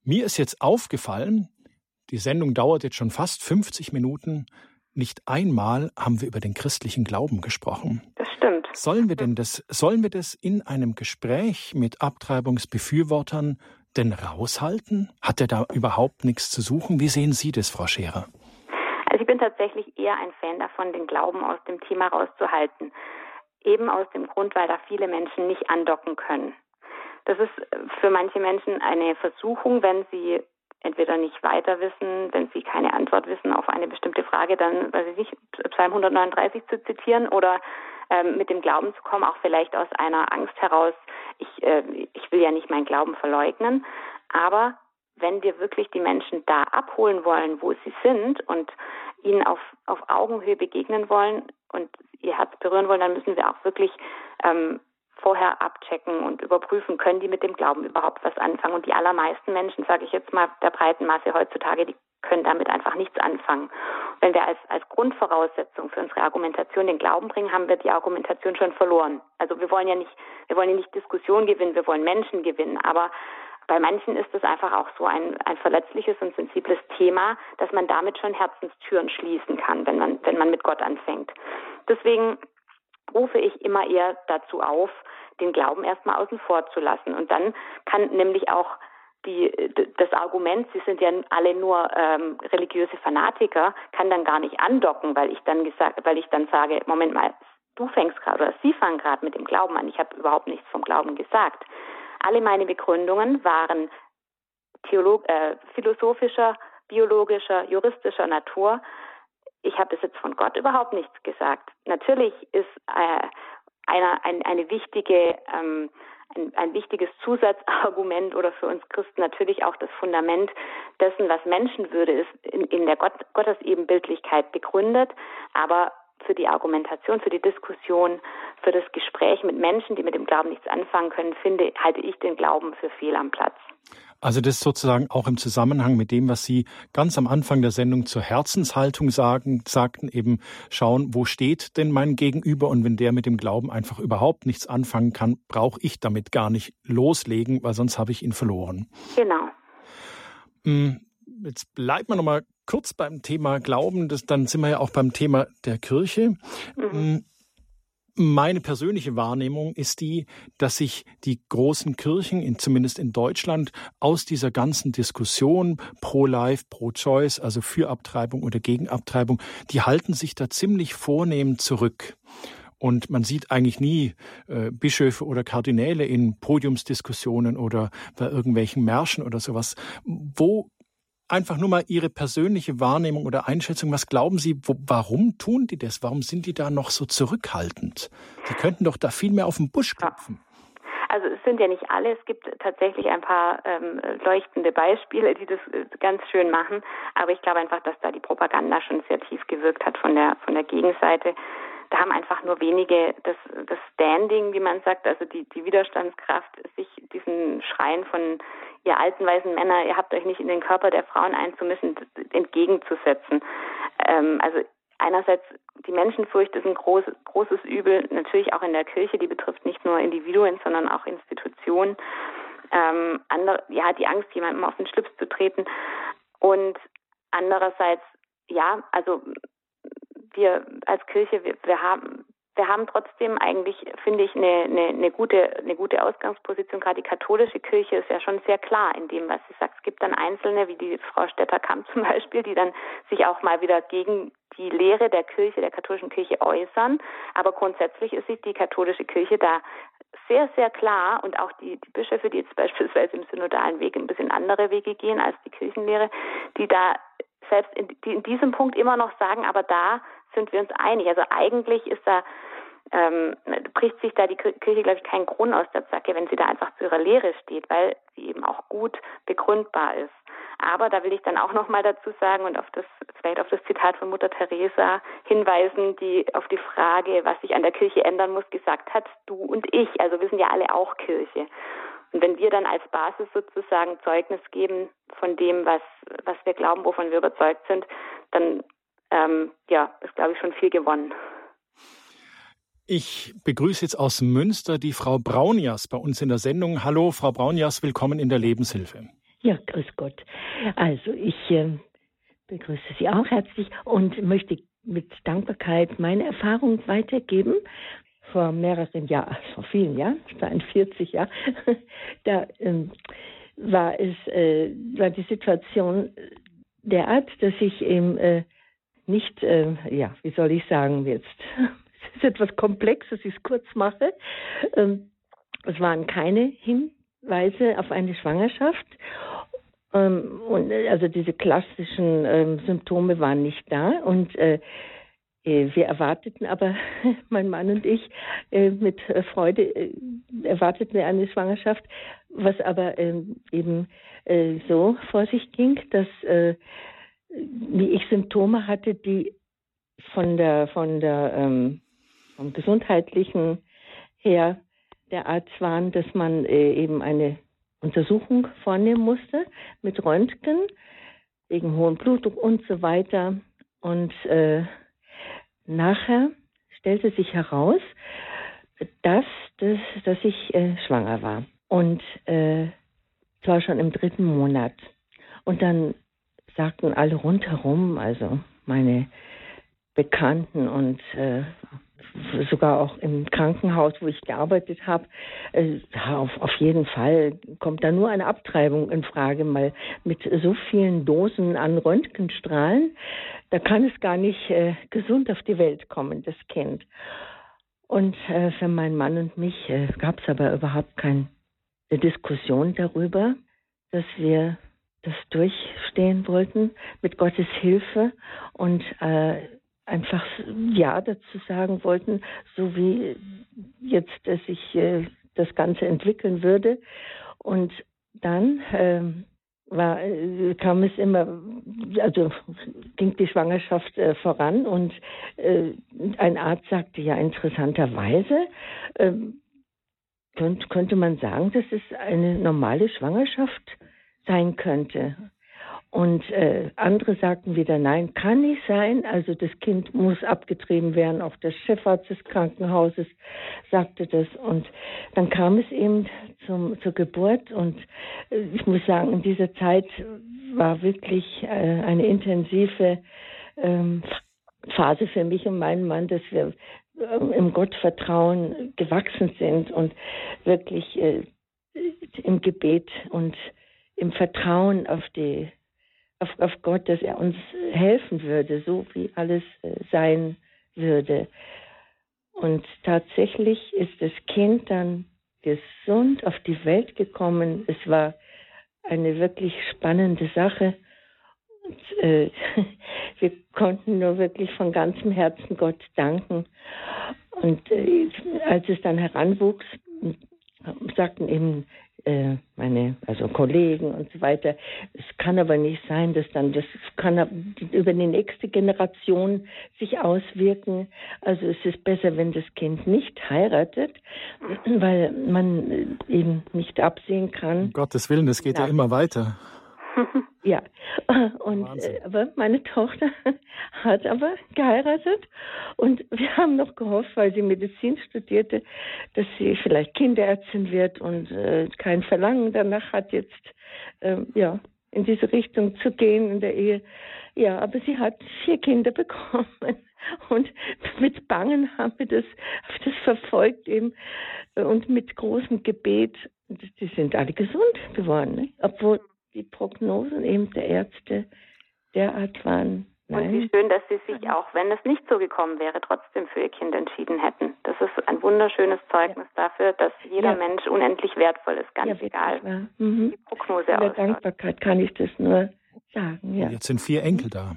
mir ist jetzt aufgefallen, die Sendung dauert jetzt schon fast 50 Minuten. Nicht einmal haben wir über den christlichen Glauben gesprochen. Das stimmt. Sollen wir denn das, sollen wir das in einem Gespräch mit Abtreibungsbefürwortern denn raushalten? Hat er da überhaupt nichts zu suchen? Wie sehen Sie das, Frau Scherer? Also ich bin tatsächlich eher ein Fan davon, den Glauben aus dem Thema rauszuhalten. Eben aus dem Grund, weil da viele Menschen nicht andocken können. Das ist für manche Menschen eine Versuchung, wenn sie entweder nicht weiter wissen, wenn sie keine Antwort wissen auf eine bestimmte Frage, dann, weiß ich nicht, Psalm 139 zu zitieren oder ähm, mit dem Glauben zu kommen, auch vielleicht aus einer Angst heraus, ich, äh, ich will ja nicht meinen Glauben verleugnen, aber wenn wir wirklich die Menschen da abholen wollen, wo sie sind und ihnen auf, auf Augenhöhe begegnen wollen und ihr Herz berühren wollen, dann müssen wir auch wirklich ähm, vorher abchecken und überprüfen, können die mit dem Glauben überhaupt was anfangen. Und die allermeisten Menschen, sage ich jetzt mal der breiten Masse heutzutage, die können damit einfach nichts anfangen. Wenn wir als, als Grundvoraussetzung für unsere Argumentation den Glauben bringen, haben wir die Argumentation schon verloren. Also wir wollen ja nicht, wir wollen ja nicht Diskussion gewinnen, wir wollen Menschen gewinnen. Aber bei manchen ist es einfach auch so ein, ein verletzliches und sensibles Thema, dass man damit schon Herzenstüren schließen kann, wenn man, wenn man mit Gott anfängt. Deswegen rufe ich immer eher dazu auf, den Glauben erstmal außen vor zu lassen. Und dann kann nämlich auch die, das Argument, sie sind ja alle nur ähm, religiöse Fanatiker, kann dann gar nicht andocken, weil ich dann gesagt, weil ich dann sage, Moment mal, du fängst gerade oder Sie fangen gerade mit dem Glauben an. Ich habe überhaupt nichts vom Glauben gesagt. Alle meine Begründungen waren Theolog äh, philosophischer, biologischer, juristischer Natur. Ich habe bis jetzt von Gott überhaupt nichts gesagt. Natürlich ist äh, eine, ein, eine wichtige, ähm, ein, ein wichtiges Zusatzargument oder für uns Christen natürlich auch das Fundament dessen, was Menschenwürde ist, in, in der Gott, Gottesebenbildlichkeit begründet. Aber für die Argumentation, für die Diskussion, für das Gespräch mit Menschen, die mit dem Glauben nichts anfangen können, finde, halte ich den Glauben für fehl am Platz. Also das sozusagen auch im Zusammenhang mit dem, was Sie ganz am Anfang der Sendung zur Herzenshaltung sagen, sagten, eben schauen, wo steht denn mein Gegenüber und wenn der mit dem Glauben einfach überhaupt nichts anfangen kann, brauche ich damit gar nicht loslegen, weil sonst habe ich ihn verloren. Genau. Hm, jetzt bleibt man noch mal kurz beim Thema Glauben, das, dann sind wir ja auch beim Thema der Kirche. Mhm. Hm, meine persönliche Wahrnehmung ist die, dass sich die großen Kirchen, in, zumindest in Deutschland, aus dieser ganzen Diskussion pro-life, pro-choice, also für Abtreibung oder gegen Abtreibung, die halten sich da ziemlich vornehm zurück. Und man sieht eigentlich nie äh, Bischöfe oder Kardinäle in Podiumsdiskussionen oder bei irgendwelchen Märschen oder sowas. Wo einfach nur mal Ihre persönliche Wahrnehmung oder Einschätzung. Was glauben Sie, wo, warum tun die das? Warum sind die da noch so zurückhaltend? Sie könnten doch da viel mehr auf den Busch klopfen. Also es sind ja nicht alle, es gibt tatsächlich ein paar ähm, leuchtende Beispiele, die das äh, ganz schön machen. Aber ich glaube einfach, dass da die Propaganda schon sehr tief gewirkt hat von der von der Gegenseite. Da haben einfach nur wenige das, das Standing, wie man sagt, also die, die Widerstandskraft, sich diesen Schreien von ihr alten weißen Männer, ihr habt euch nicht in den Körper der Frauen einzumischen, entgegenzusetzen. Ähm, also einerseits die Menschenfurcht ist ein großes, großes Übel, natürlich auch in der Kirche, die betrifft nicht nur Individuen, sondern auch Institutionen. Ähm, andere, ja, die Angst, jemandem auf den Schlips zu treten. Und andererseits, ja, also wir als Kirche, wir, wir haben wir haben trotzdem eigentlich, finde ich, eine, eine, eine, gute, eine gute Ausgangsposition. Gerade die katholische Kirche ist ja schon sehr klar in dem, was sie sagt. Es gibt dann Einzelne, wie die Frau Stetter-Kamp zum Beispiel, die dann sich auch mal wieder gegen die Lehre der Kirche, der katholischen Kirche äußern. Aber grundsätzlich ist sich die katholische Kirche da sehr, sehr klar und auch die, die Bischöfe, die jetzt beispielsweise im synodalen Weg ein bisschen andere Wege gehen als die Kirchenlehre, die da selbst in, die in diesem Punkt immer noch sagen, aber da sind wir uns einig. Also eigentlich ist da ähm, bricht sich da die Kirche, glaube ich, keinen Grund aus der Zacke, wenn sie da einfach zu ihrer Lehre steht, weil sie eben auch gut begründbar ist. Aber da will ich dann auch nochmal dazu sagen und auf das, vielleicht auf das Zitat von Mutter Teresa hinweisen, die auf die Frage, was sich an der Kirche ändern muss, gesagt hat, du und ich. Also wir sind ja alle auch Kirche. Und wenn wir dann als Basis sozusagen Zeugnis geben von dem, was, was wir glauben, wovon wir überzeugt sind, dann ähm, ja, ist, glaube ich, schon viel gewonnen. Ich begrüße jetzt aus Münster die Frau Braunjas bei uns in der Sendung. Hallo, Frau Braunjas, willkommen in der Lebenshilfe. Ja, grüß Gott. Also ich äh, begrüße Sie auch herzlich und möchte mit Dankbarkeit meine Erfahrung weitergeben. Vor mehreren Jahren, vor vielen Jahren, 42 Jahren, da ähm, war es, äh, war die Situation derart, dass ich eben äh, nicht, äh, ja, wie soll ich sagen jetzt, es ist etwas komplex, dass ich es kurz mache. Ähm, es waren keine Hinweise auf eine Schwangerschaft. Ähm, und äh, also diese klassischen ähm, Symptome waren nicht da und äh, äh wir erwarteten aber, mein Mann und ich, äh, mit Freude erwarteten wir eine Schwangerschaft, was aber ähm, eben so vor sich ging, dass wie ich Symptome hatte, die von der, von der, ähm, vom gesundheitlichen her der Art waren, dass man äh, eben eine Untersuchung vornehmen musste mit Röntgen wegen hohem Blutdruck und so weiter. Und äh, nachher stellte sich heraus, dass, dass, dass ich äh, schwanger war. Und äh, zwar schon im dritten Monat. Und dann sagten alle rundherum, also meine Bekannten und äh, sogar auch im Krankenhaus, wo ich gearbeitet habe, äh, auf, auf jeden Fall kommt da nur eine Abtreibung in Frage, weil mit so vielen Dosen an Röntgenstrahlen, da kann es gar nicht äh, gesund auf die Welt kommen, das Kind. Und äh, für meinen Mann und mich äh, gab es aber überhaupt keine Diskussion darüber, dass wir das durchstehen wollten mit Gottes Hilfe und äh, einfach Ja dazu sagen wollten, so wie jetzt äh, sich äh, das Ganze entwickeln würde. Und dann ähm, war, äh, kam es immer, also ging die Schwangerschaft äh, voran und äh, ein Arzt sagte ja interessanterweise, könnt, könnte man sagen, das ist eine normale Schwangerschaft sein könnte. Und äh, andere sagten wieder, nein, kann nicht sein. Also das Kind muss abgetrieben werden. Auch der Chefarzt des Krankenhauses sagte das. Und dann kam es eben zum, zur Geburt. Und äh, ich muss sagen, in dieser Zeit war wirklich äh, eine intensive ähm, Phase für mich und meinen Mann, dass wir äh, im Gottvertrauen gewachsen sind und wirklich äh, im Gebet und im Vertrauen auf die auf, auf Gott, dass er uns helfen würde, so wie alles äh, sein würde. Und tatsächlich ist das Kind dann gesund auf die Welt gekommen. Es war eine wirklich spannende Sache. Und, äh, wir konnten nur wirklich von ganzem Herzen Gott danken. Und äh, als es dann heranwuchs, sagten eben äh, meine, also Kollegen und so weiter. Es kann aber nicht sein, dass dann das kann über die nächste Generation sich auswirken. Also es ist besser, wenn das Kind nicht heiratet, weil man eben nicht absehen kann. Um Gottes Willen, das geht ja, ja immer weiter. Ja, und äh, aber meine Tochter hat aber geheiratet und wir haben noch gehofft, weil sie Medizin studierte, dass sie vielleicht Kinderärztin wird und äh, kein Verlangen danach hat jetzt äh, ja in diese Richtung zu gehen in der Ehe. Ja, aber sie hat vier Kinder bekommen und mit Bangen haben wir das, das verfolgt eben und mit großem Gebet. Die sind alle gesund geworden, ne? obwohl die Prognosen eben der Ärzte derart waren. Nein. Und wie schön, dass Sie sich auch, wenn es nicht so gekommen wäre, trotzdem für Ihr Kind entschieden hätten. Das ist ein wunderschönes Zeugnis ja. dafür, dass jeder ja. Mensch unendlich wertvoll ist, ganz ja, egal, mhm. die Prognose In der ausschaut. Dankbarkeit kann ich das nur sagen. Ja. Jetzt sind vier Enkel da.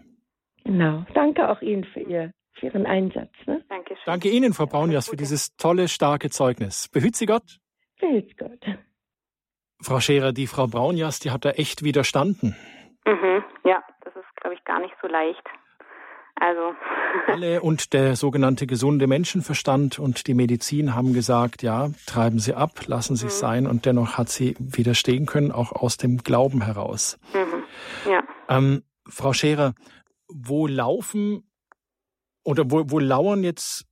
Genau. Danke auch Ihnen für, Ihr, für Ihren Einsatz. Ne? Danke Ihnen, Frau Braunjas, für dieses tolle, starke Zeugnis. Behüt Sie Gott. Behüt Gott. Frau Scherer, die Frau Braunjas, die hat da echt widerstanden. Mhm, ja, das ist, glaube ich, gar nicht so leicht. Also. Alle und der sogenannte gesunde Menschenverstand und die Medizin haben gesagt, ja, treiben Sie ab, lassen Sie es mhm. sein. Und dennoch hat sie widerstehen können, auch aus dem Glauben heraus. Mhm. Ja. Ähm, Frau Scherer, wo laufen oder wo, wo lauern jetzt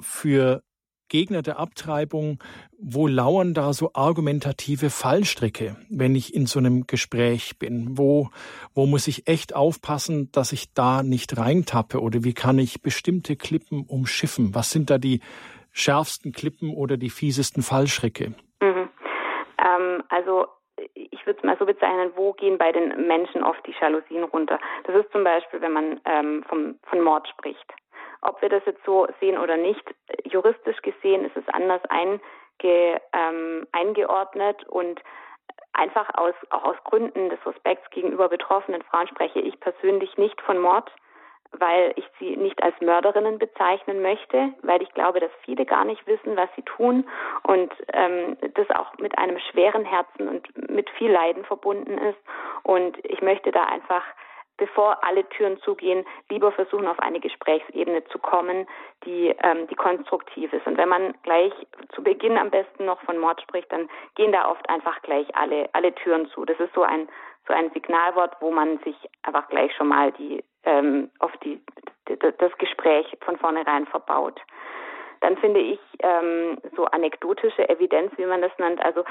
für Gegner der Abtreibung, wo lauern da so argumentative Fallstricke, wenn ich in so einem Gespräch bin? Wo, wo muss ich echt aufpassen, dass ich da nicht reintappe? Oder wie kann ich bestimmte Klippen umschiffen? Was sind da die schärfsten Klippen oder die fiesesten Fallstricke? Mhm. Ähm, also ich würde es mal so bezeichnen, wo gehen bei den Menschen oft die Jalousien runter? Das ist zum Beispiel, wenn man ähm, vom, von Mord spricht. Ob wir das jetzt so sehen oder nicht, juristisch gesehen ist es anders einge, ähm, eingeordnet und einfach aus, auch aus Gründen des Respekts gegenüber betroffenen Frauen spreche ich persönlich nicht von Mord, weil ich sie nicht als Mörderinnen bezeichnen möchte, weil ich glaube, dass viele gar nicht wissen, was sie tun und ähm, das auch mit einem schweren Herzen und mit viel Leiden verbunden ist. Und ich möchte da einfach bevor alle Türen zugehen, lieber versuchen, auf eine Gesprächsebene zu kommen, die, ähm, die konstruktiv ist. Und wenn man gleich zu Beginn am besten noch von Mord spricht, dann gehen da oft einfach gleich alle, alle Türen zu. Das ist so ein, so ein Signalwort, wo man sich einfach gleich schon mal die, ähm, auf die, das Gespräch von vornherein verbaut. Dann finde ich ähm, so anekdotische Evidenz, wie man das nennt, also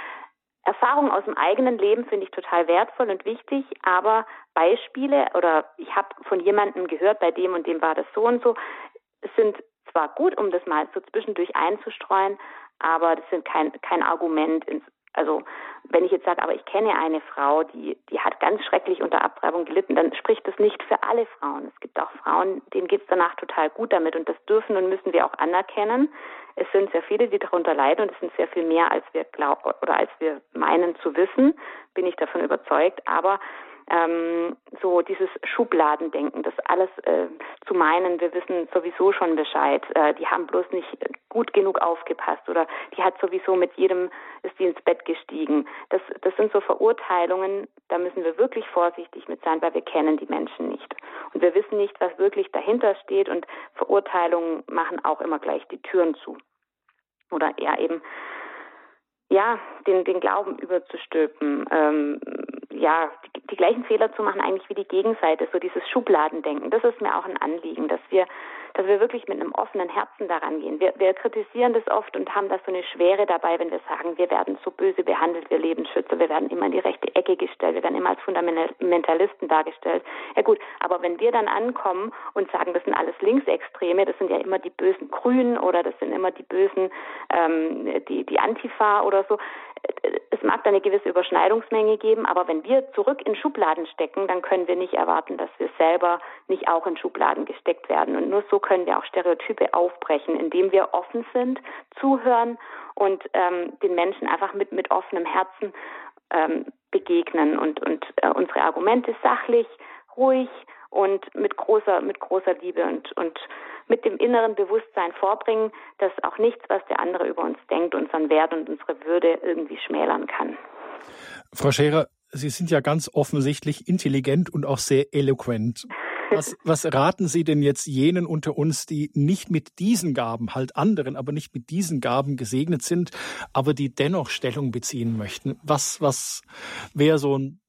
Erfahrung aus dem eigenen Leben finde ich total wertvoll und wichtig, aber Beispiele oder ich habe von jemandem gehört, bei dem und dem war das so und so, sind zwar gut, um das mal so zwischendurch einzustreuen, aber das sind kein, kein Argument also wenn ich jetzt sage, aber ich kenne eine Frau, die, die hat ganz schrecklich unter Abtreibung gelitten, dann spricht das nicht für alle Frauen. Es gibt auch Frauen, denen geht es danach total gut damit und das dürfen und müssen wir auch anerkennen. Es sind sehr viele, die darunter leiden und es sind sehr viel mehr, als wir glauben oder als wir meinen zu wissen, bin ich davon überzeugt. Aber ähm, so dieses Schubladendenken, das alles äh, zu meinen, wir wissen sowieso schon Bescheid, äh, die haben bloß nicht gut genug aufgepasst oder die hat sowieso mit jedem ist die ins Bett gestiegen. Das, das sind so Verurteilungen, da müssen wir wirklich vorsichtig mit sein, weil wir kennen die Menschen nicht. Und wir wissen nicht, was wirklich dahinter steht und Verurteilungen machen auch immer gleich die Türen zu. Oder eher eben ja, den, den Glauben überzustülpen, ähm, ja, die, die gleichen Fehler zu machen eigentlich wie die Gegenseite, so dieses Schubladendenken. Das ist mir auch ein Anliegen, dass wir dass wir wirklich mit einem offenen Herzen daran gehen. Wir, wir kritisieren das oft und haben da so eine Schwere dabei, wenn wir sagen, wir werden so böse behandelt, wir Lebensschützer, wir werden immer in die rechte Ecke gestellt, wir werden immer als Fundamentalisten dargestellt. Ja gut, aber wenn wir dann ankommen und sagen, das sind alles Linksextreme, das sind ja immer die bösen Grünen oder das sind immer die bösen, ähm, die, die Antifa oder so, es mag da eine gewisse Überschneidungsmenge geben, aber wenn wir zurück in Schubladen stecken, dann können wir nicht erwarten, dass wir selber nicht auch in Schubladen gesteckt werden. Und nur so können wir auch Stereotype aufbrechen, indem wir offen sind, zuhören und ähm, den Menschen einfach mit, mit offenem Herzen ähm, begegnen und, und äh, unsere Argumente sachlich, ruhig und mit großer, mit großer Liebe und, und mit dem inneren Bewusstsein vorbringen, dass auch nichts, was der andere über uns denkt, unseren Wert und unsere Würde irgendwie schmälern kann. Frau Scherer, Sie sind ja ganz offensichtlich intelligent und auch sehr eloquent. Was, was raten Sie denn jetzt jenen unter uns, die nicht mit diesen Gaben, halt anderen, aber nicht mit diesen Gaben gesegnet sind, aber die dennoch Stellung beziehen möchten? Was, was wäre so ein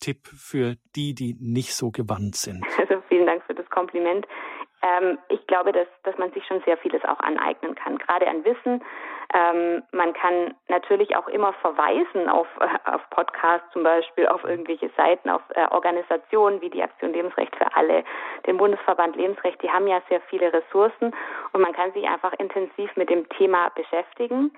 Tipp für die, die nicht so gewandt sind? Also vielen Dank für das Kompliment. Ähm, ich glaube, dass, dass man sich schon sehr vieles auch aneignen kann, gerade an Wissen. Ähm, man kann natürlich auch immer verweisen auf, äh, auf Podcasts zum Beispiel, auf irgendwelche Seiten, auf äh, Organisationen wie die Aktion Lebensrecht für alle, den Bundesverband Lebensrecht, die haben ja sehr viele Ressourcen und man kann sich einfach intensiv mit dem Thema beschäftigen.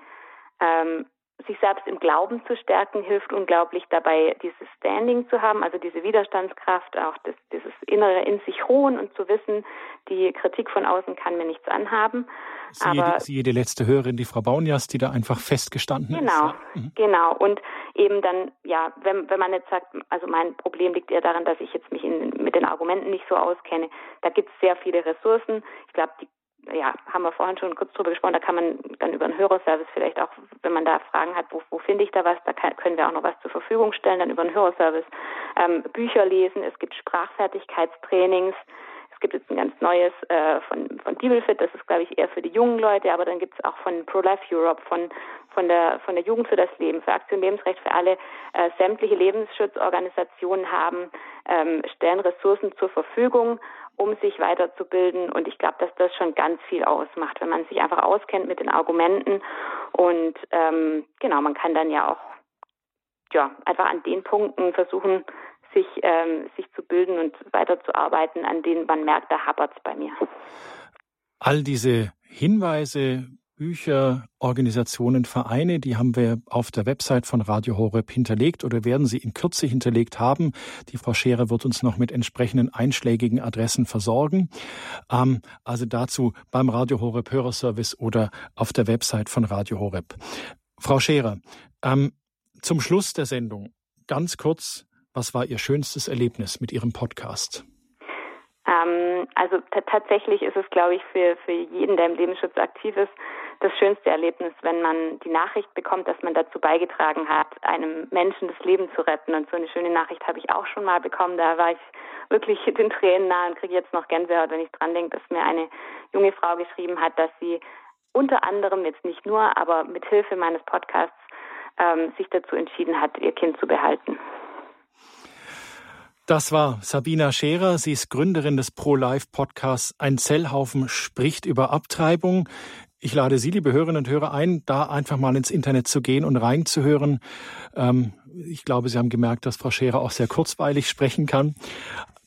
Ähm, sich selbst im Glauben zu stärken, hilft unglaublich dabei, dieses Standing zu haben, also diese Widerstandskraft, auch das, dieses innere in sich ruhen und zu wissen, die Kritik von außen kann mir nichts anhaben. Siehe, Aber, die, siehe die letzte Hörerin, die Frau Baunjas, die da einfach festgestanden genau, ist. Genau, mhm. genau. Und eben dann, ja, wenn, wenn man jetzt sagt, also mein Problem liegt eher daran, dass ich jetzt mich in, mit den Argumenten nicht so auskenne, da gibt es sehr viele Ressourcen. Ich glaube, die ja, haben wir vorhin schon kurz drüber gesprochen, da kann man dann über einen Hörerservice vielleicht auch, wenn man da Fragen hat, wo, wo finde ich da was, da kann, können wir auch noch was zur Verfügung stellen, dann über einen Hörerservice. Ähm, Bücher lesen, es gibt Sprachfertigkeitstrainings, gibt jetzt ein ganz neues äh, von, von Diebelfit, das ist, glaube ich, eher für die jungen Leute, aber dann gibt es auch von Pro-Life Europe, von, von, der, von der Jugend für das Leben, für Aktion Lebensrecht für alle, äh, sämtliche Lebensschutzorganisationen haben, ähm, stellen Ressourcen zur Verfügung um sich weiterzubilden. Und ich glaube, dass das schon ganz viel ausmacht, wenn man sich einfach auskennt mit den Argumenten. Und ähm, genau, man kann dann ja auch ja einfach an den Punkten versuchen, sich, ähm, sich zu bilden und weiterzuarbeiten, an denen man merkt, da hapert es bei mir. All diese Hinweise, Bücher, Organisationen, Vereine, die haben wir auf der Website von Radio Horeb hinterlegt oder werden sie in Kürze hinterlegt haben. Die Frau Scherer wird uns noch mit entsprechenden einschlägigen Adressen versorgen. Ähm, also dazu beim Radio Horeb Hörerservice oder auf der Website von Radio Horeb. Frau Scherer, ähm, zum Schluss der Sendung ganz kurz, was war Ihr schönstes Erlebnis mit Ihrem Podcast? Ähm, also tatsächlich ist es, glaube ich, für, für jeden, der im Lebensschutz aktiv ist, das schönste Erlebnis, wenn man die Nachricht bekommt, dass man dazu beigetragen hat, einem Menschen das Leben zu retten. Und so eine schöne Nachricht habe ich auch schon mal bekommen. Da war ich wirklich den Tränen nah und kriege jetzt noch Gänsehaut, wenn ich dran denke, dass mir eine junge Frau geschrieben hat, dass sie unter anderem, jetzt nicht nur, aber mit Hilfe meines Podcasts ähm, sich dazu entschieden hat, ihr Kind zu behalten. Das war Sabina Scherer. Sie ist Gründerin des Pro-Life-Podcasts Ein Zellhaufen spricht über Abtreibung. Ich lade Sie, liebe Hörerinnen und Hörer, ein, da einfach mal ins Internet zu gehen und reinzuhören. Ähm, ich glaube, Sie haben gemerkt, dass Frau Scherer auch sehr kurzweilig sprechen kann.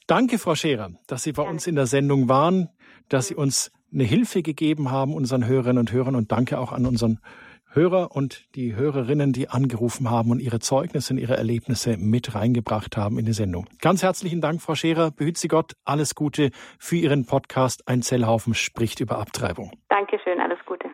Danke, Frau Scherer, dass Sie bei uns in der Sendung waren, dass Sie uns eine Hilfe gegeben haben, unseren Hörerinnen und Hörern. Und danke auch an unseren Hörer und die Hörerinnen, die angerufen haben und ihre Zeugnisse und ihre Erlebnisse mit reingebracht haben in die Sendung. Ganz herzlichen Dank, Frau Scherer. Behüt Sie Gott. Alles Gute für Ihren Podcast Ein Zellhaufen spricht über Abtreibung. Dankeschön. Alles Gute.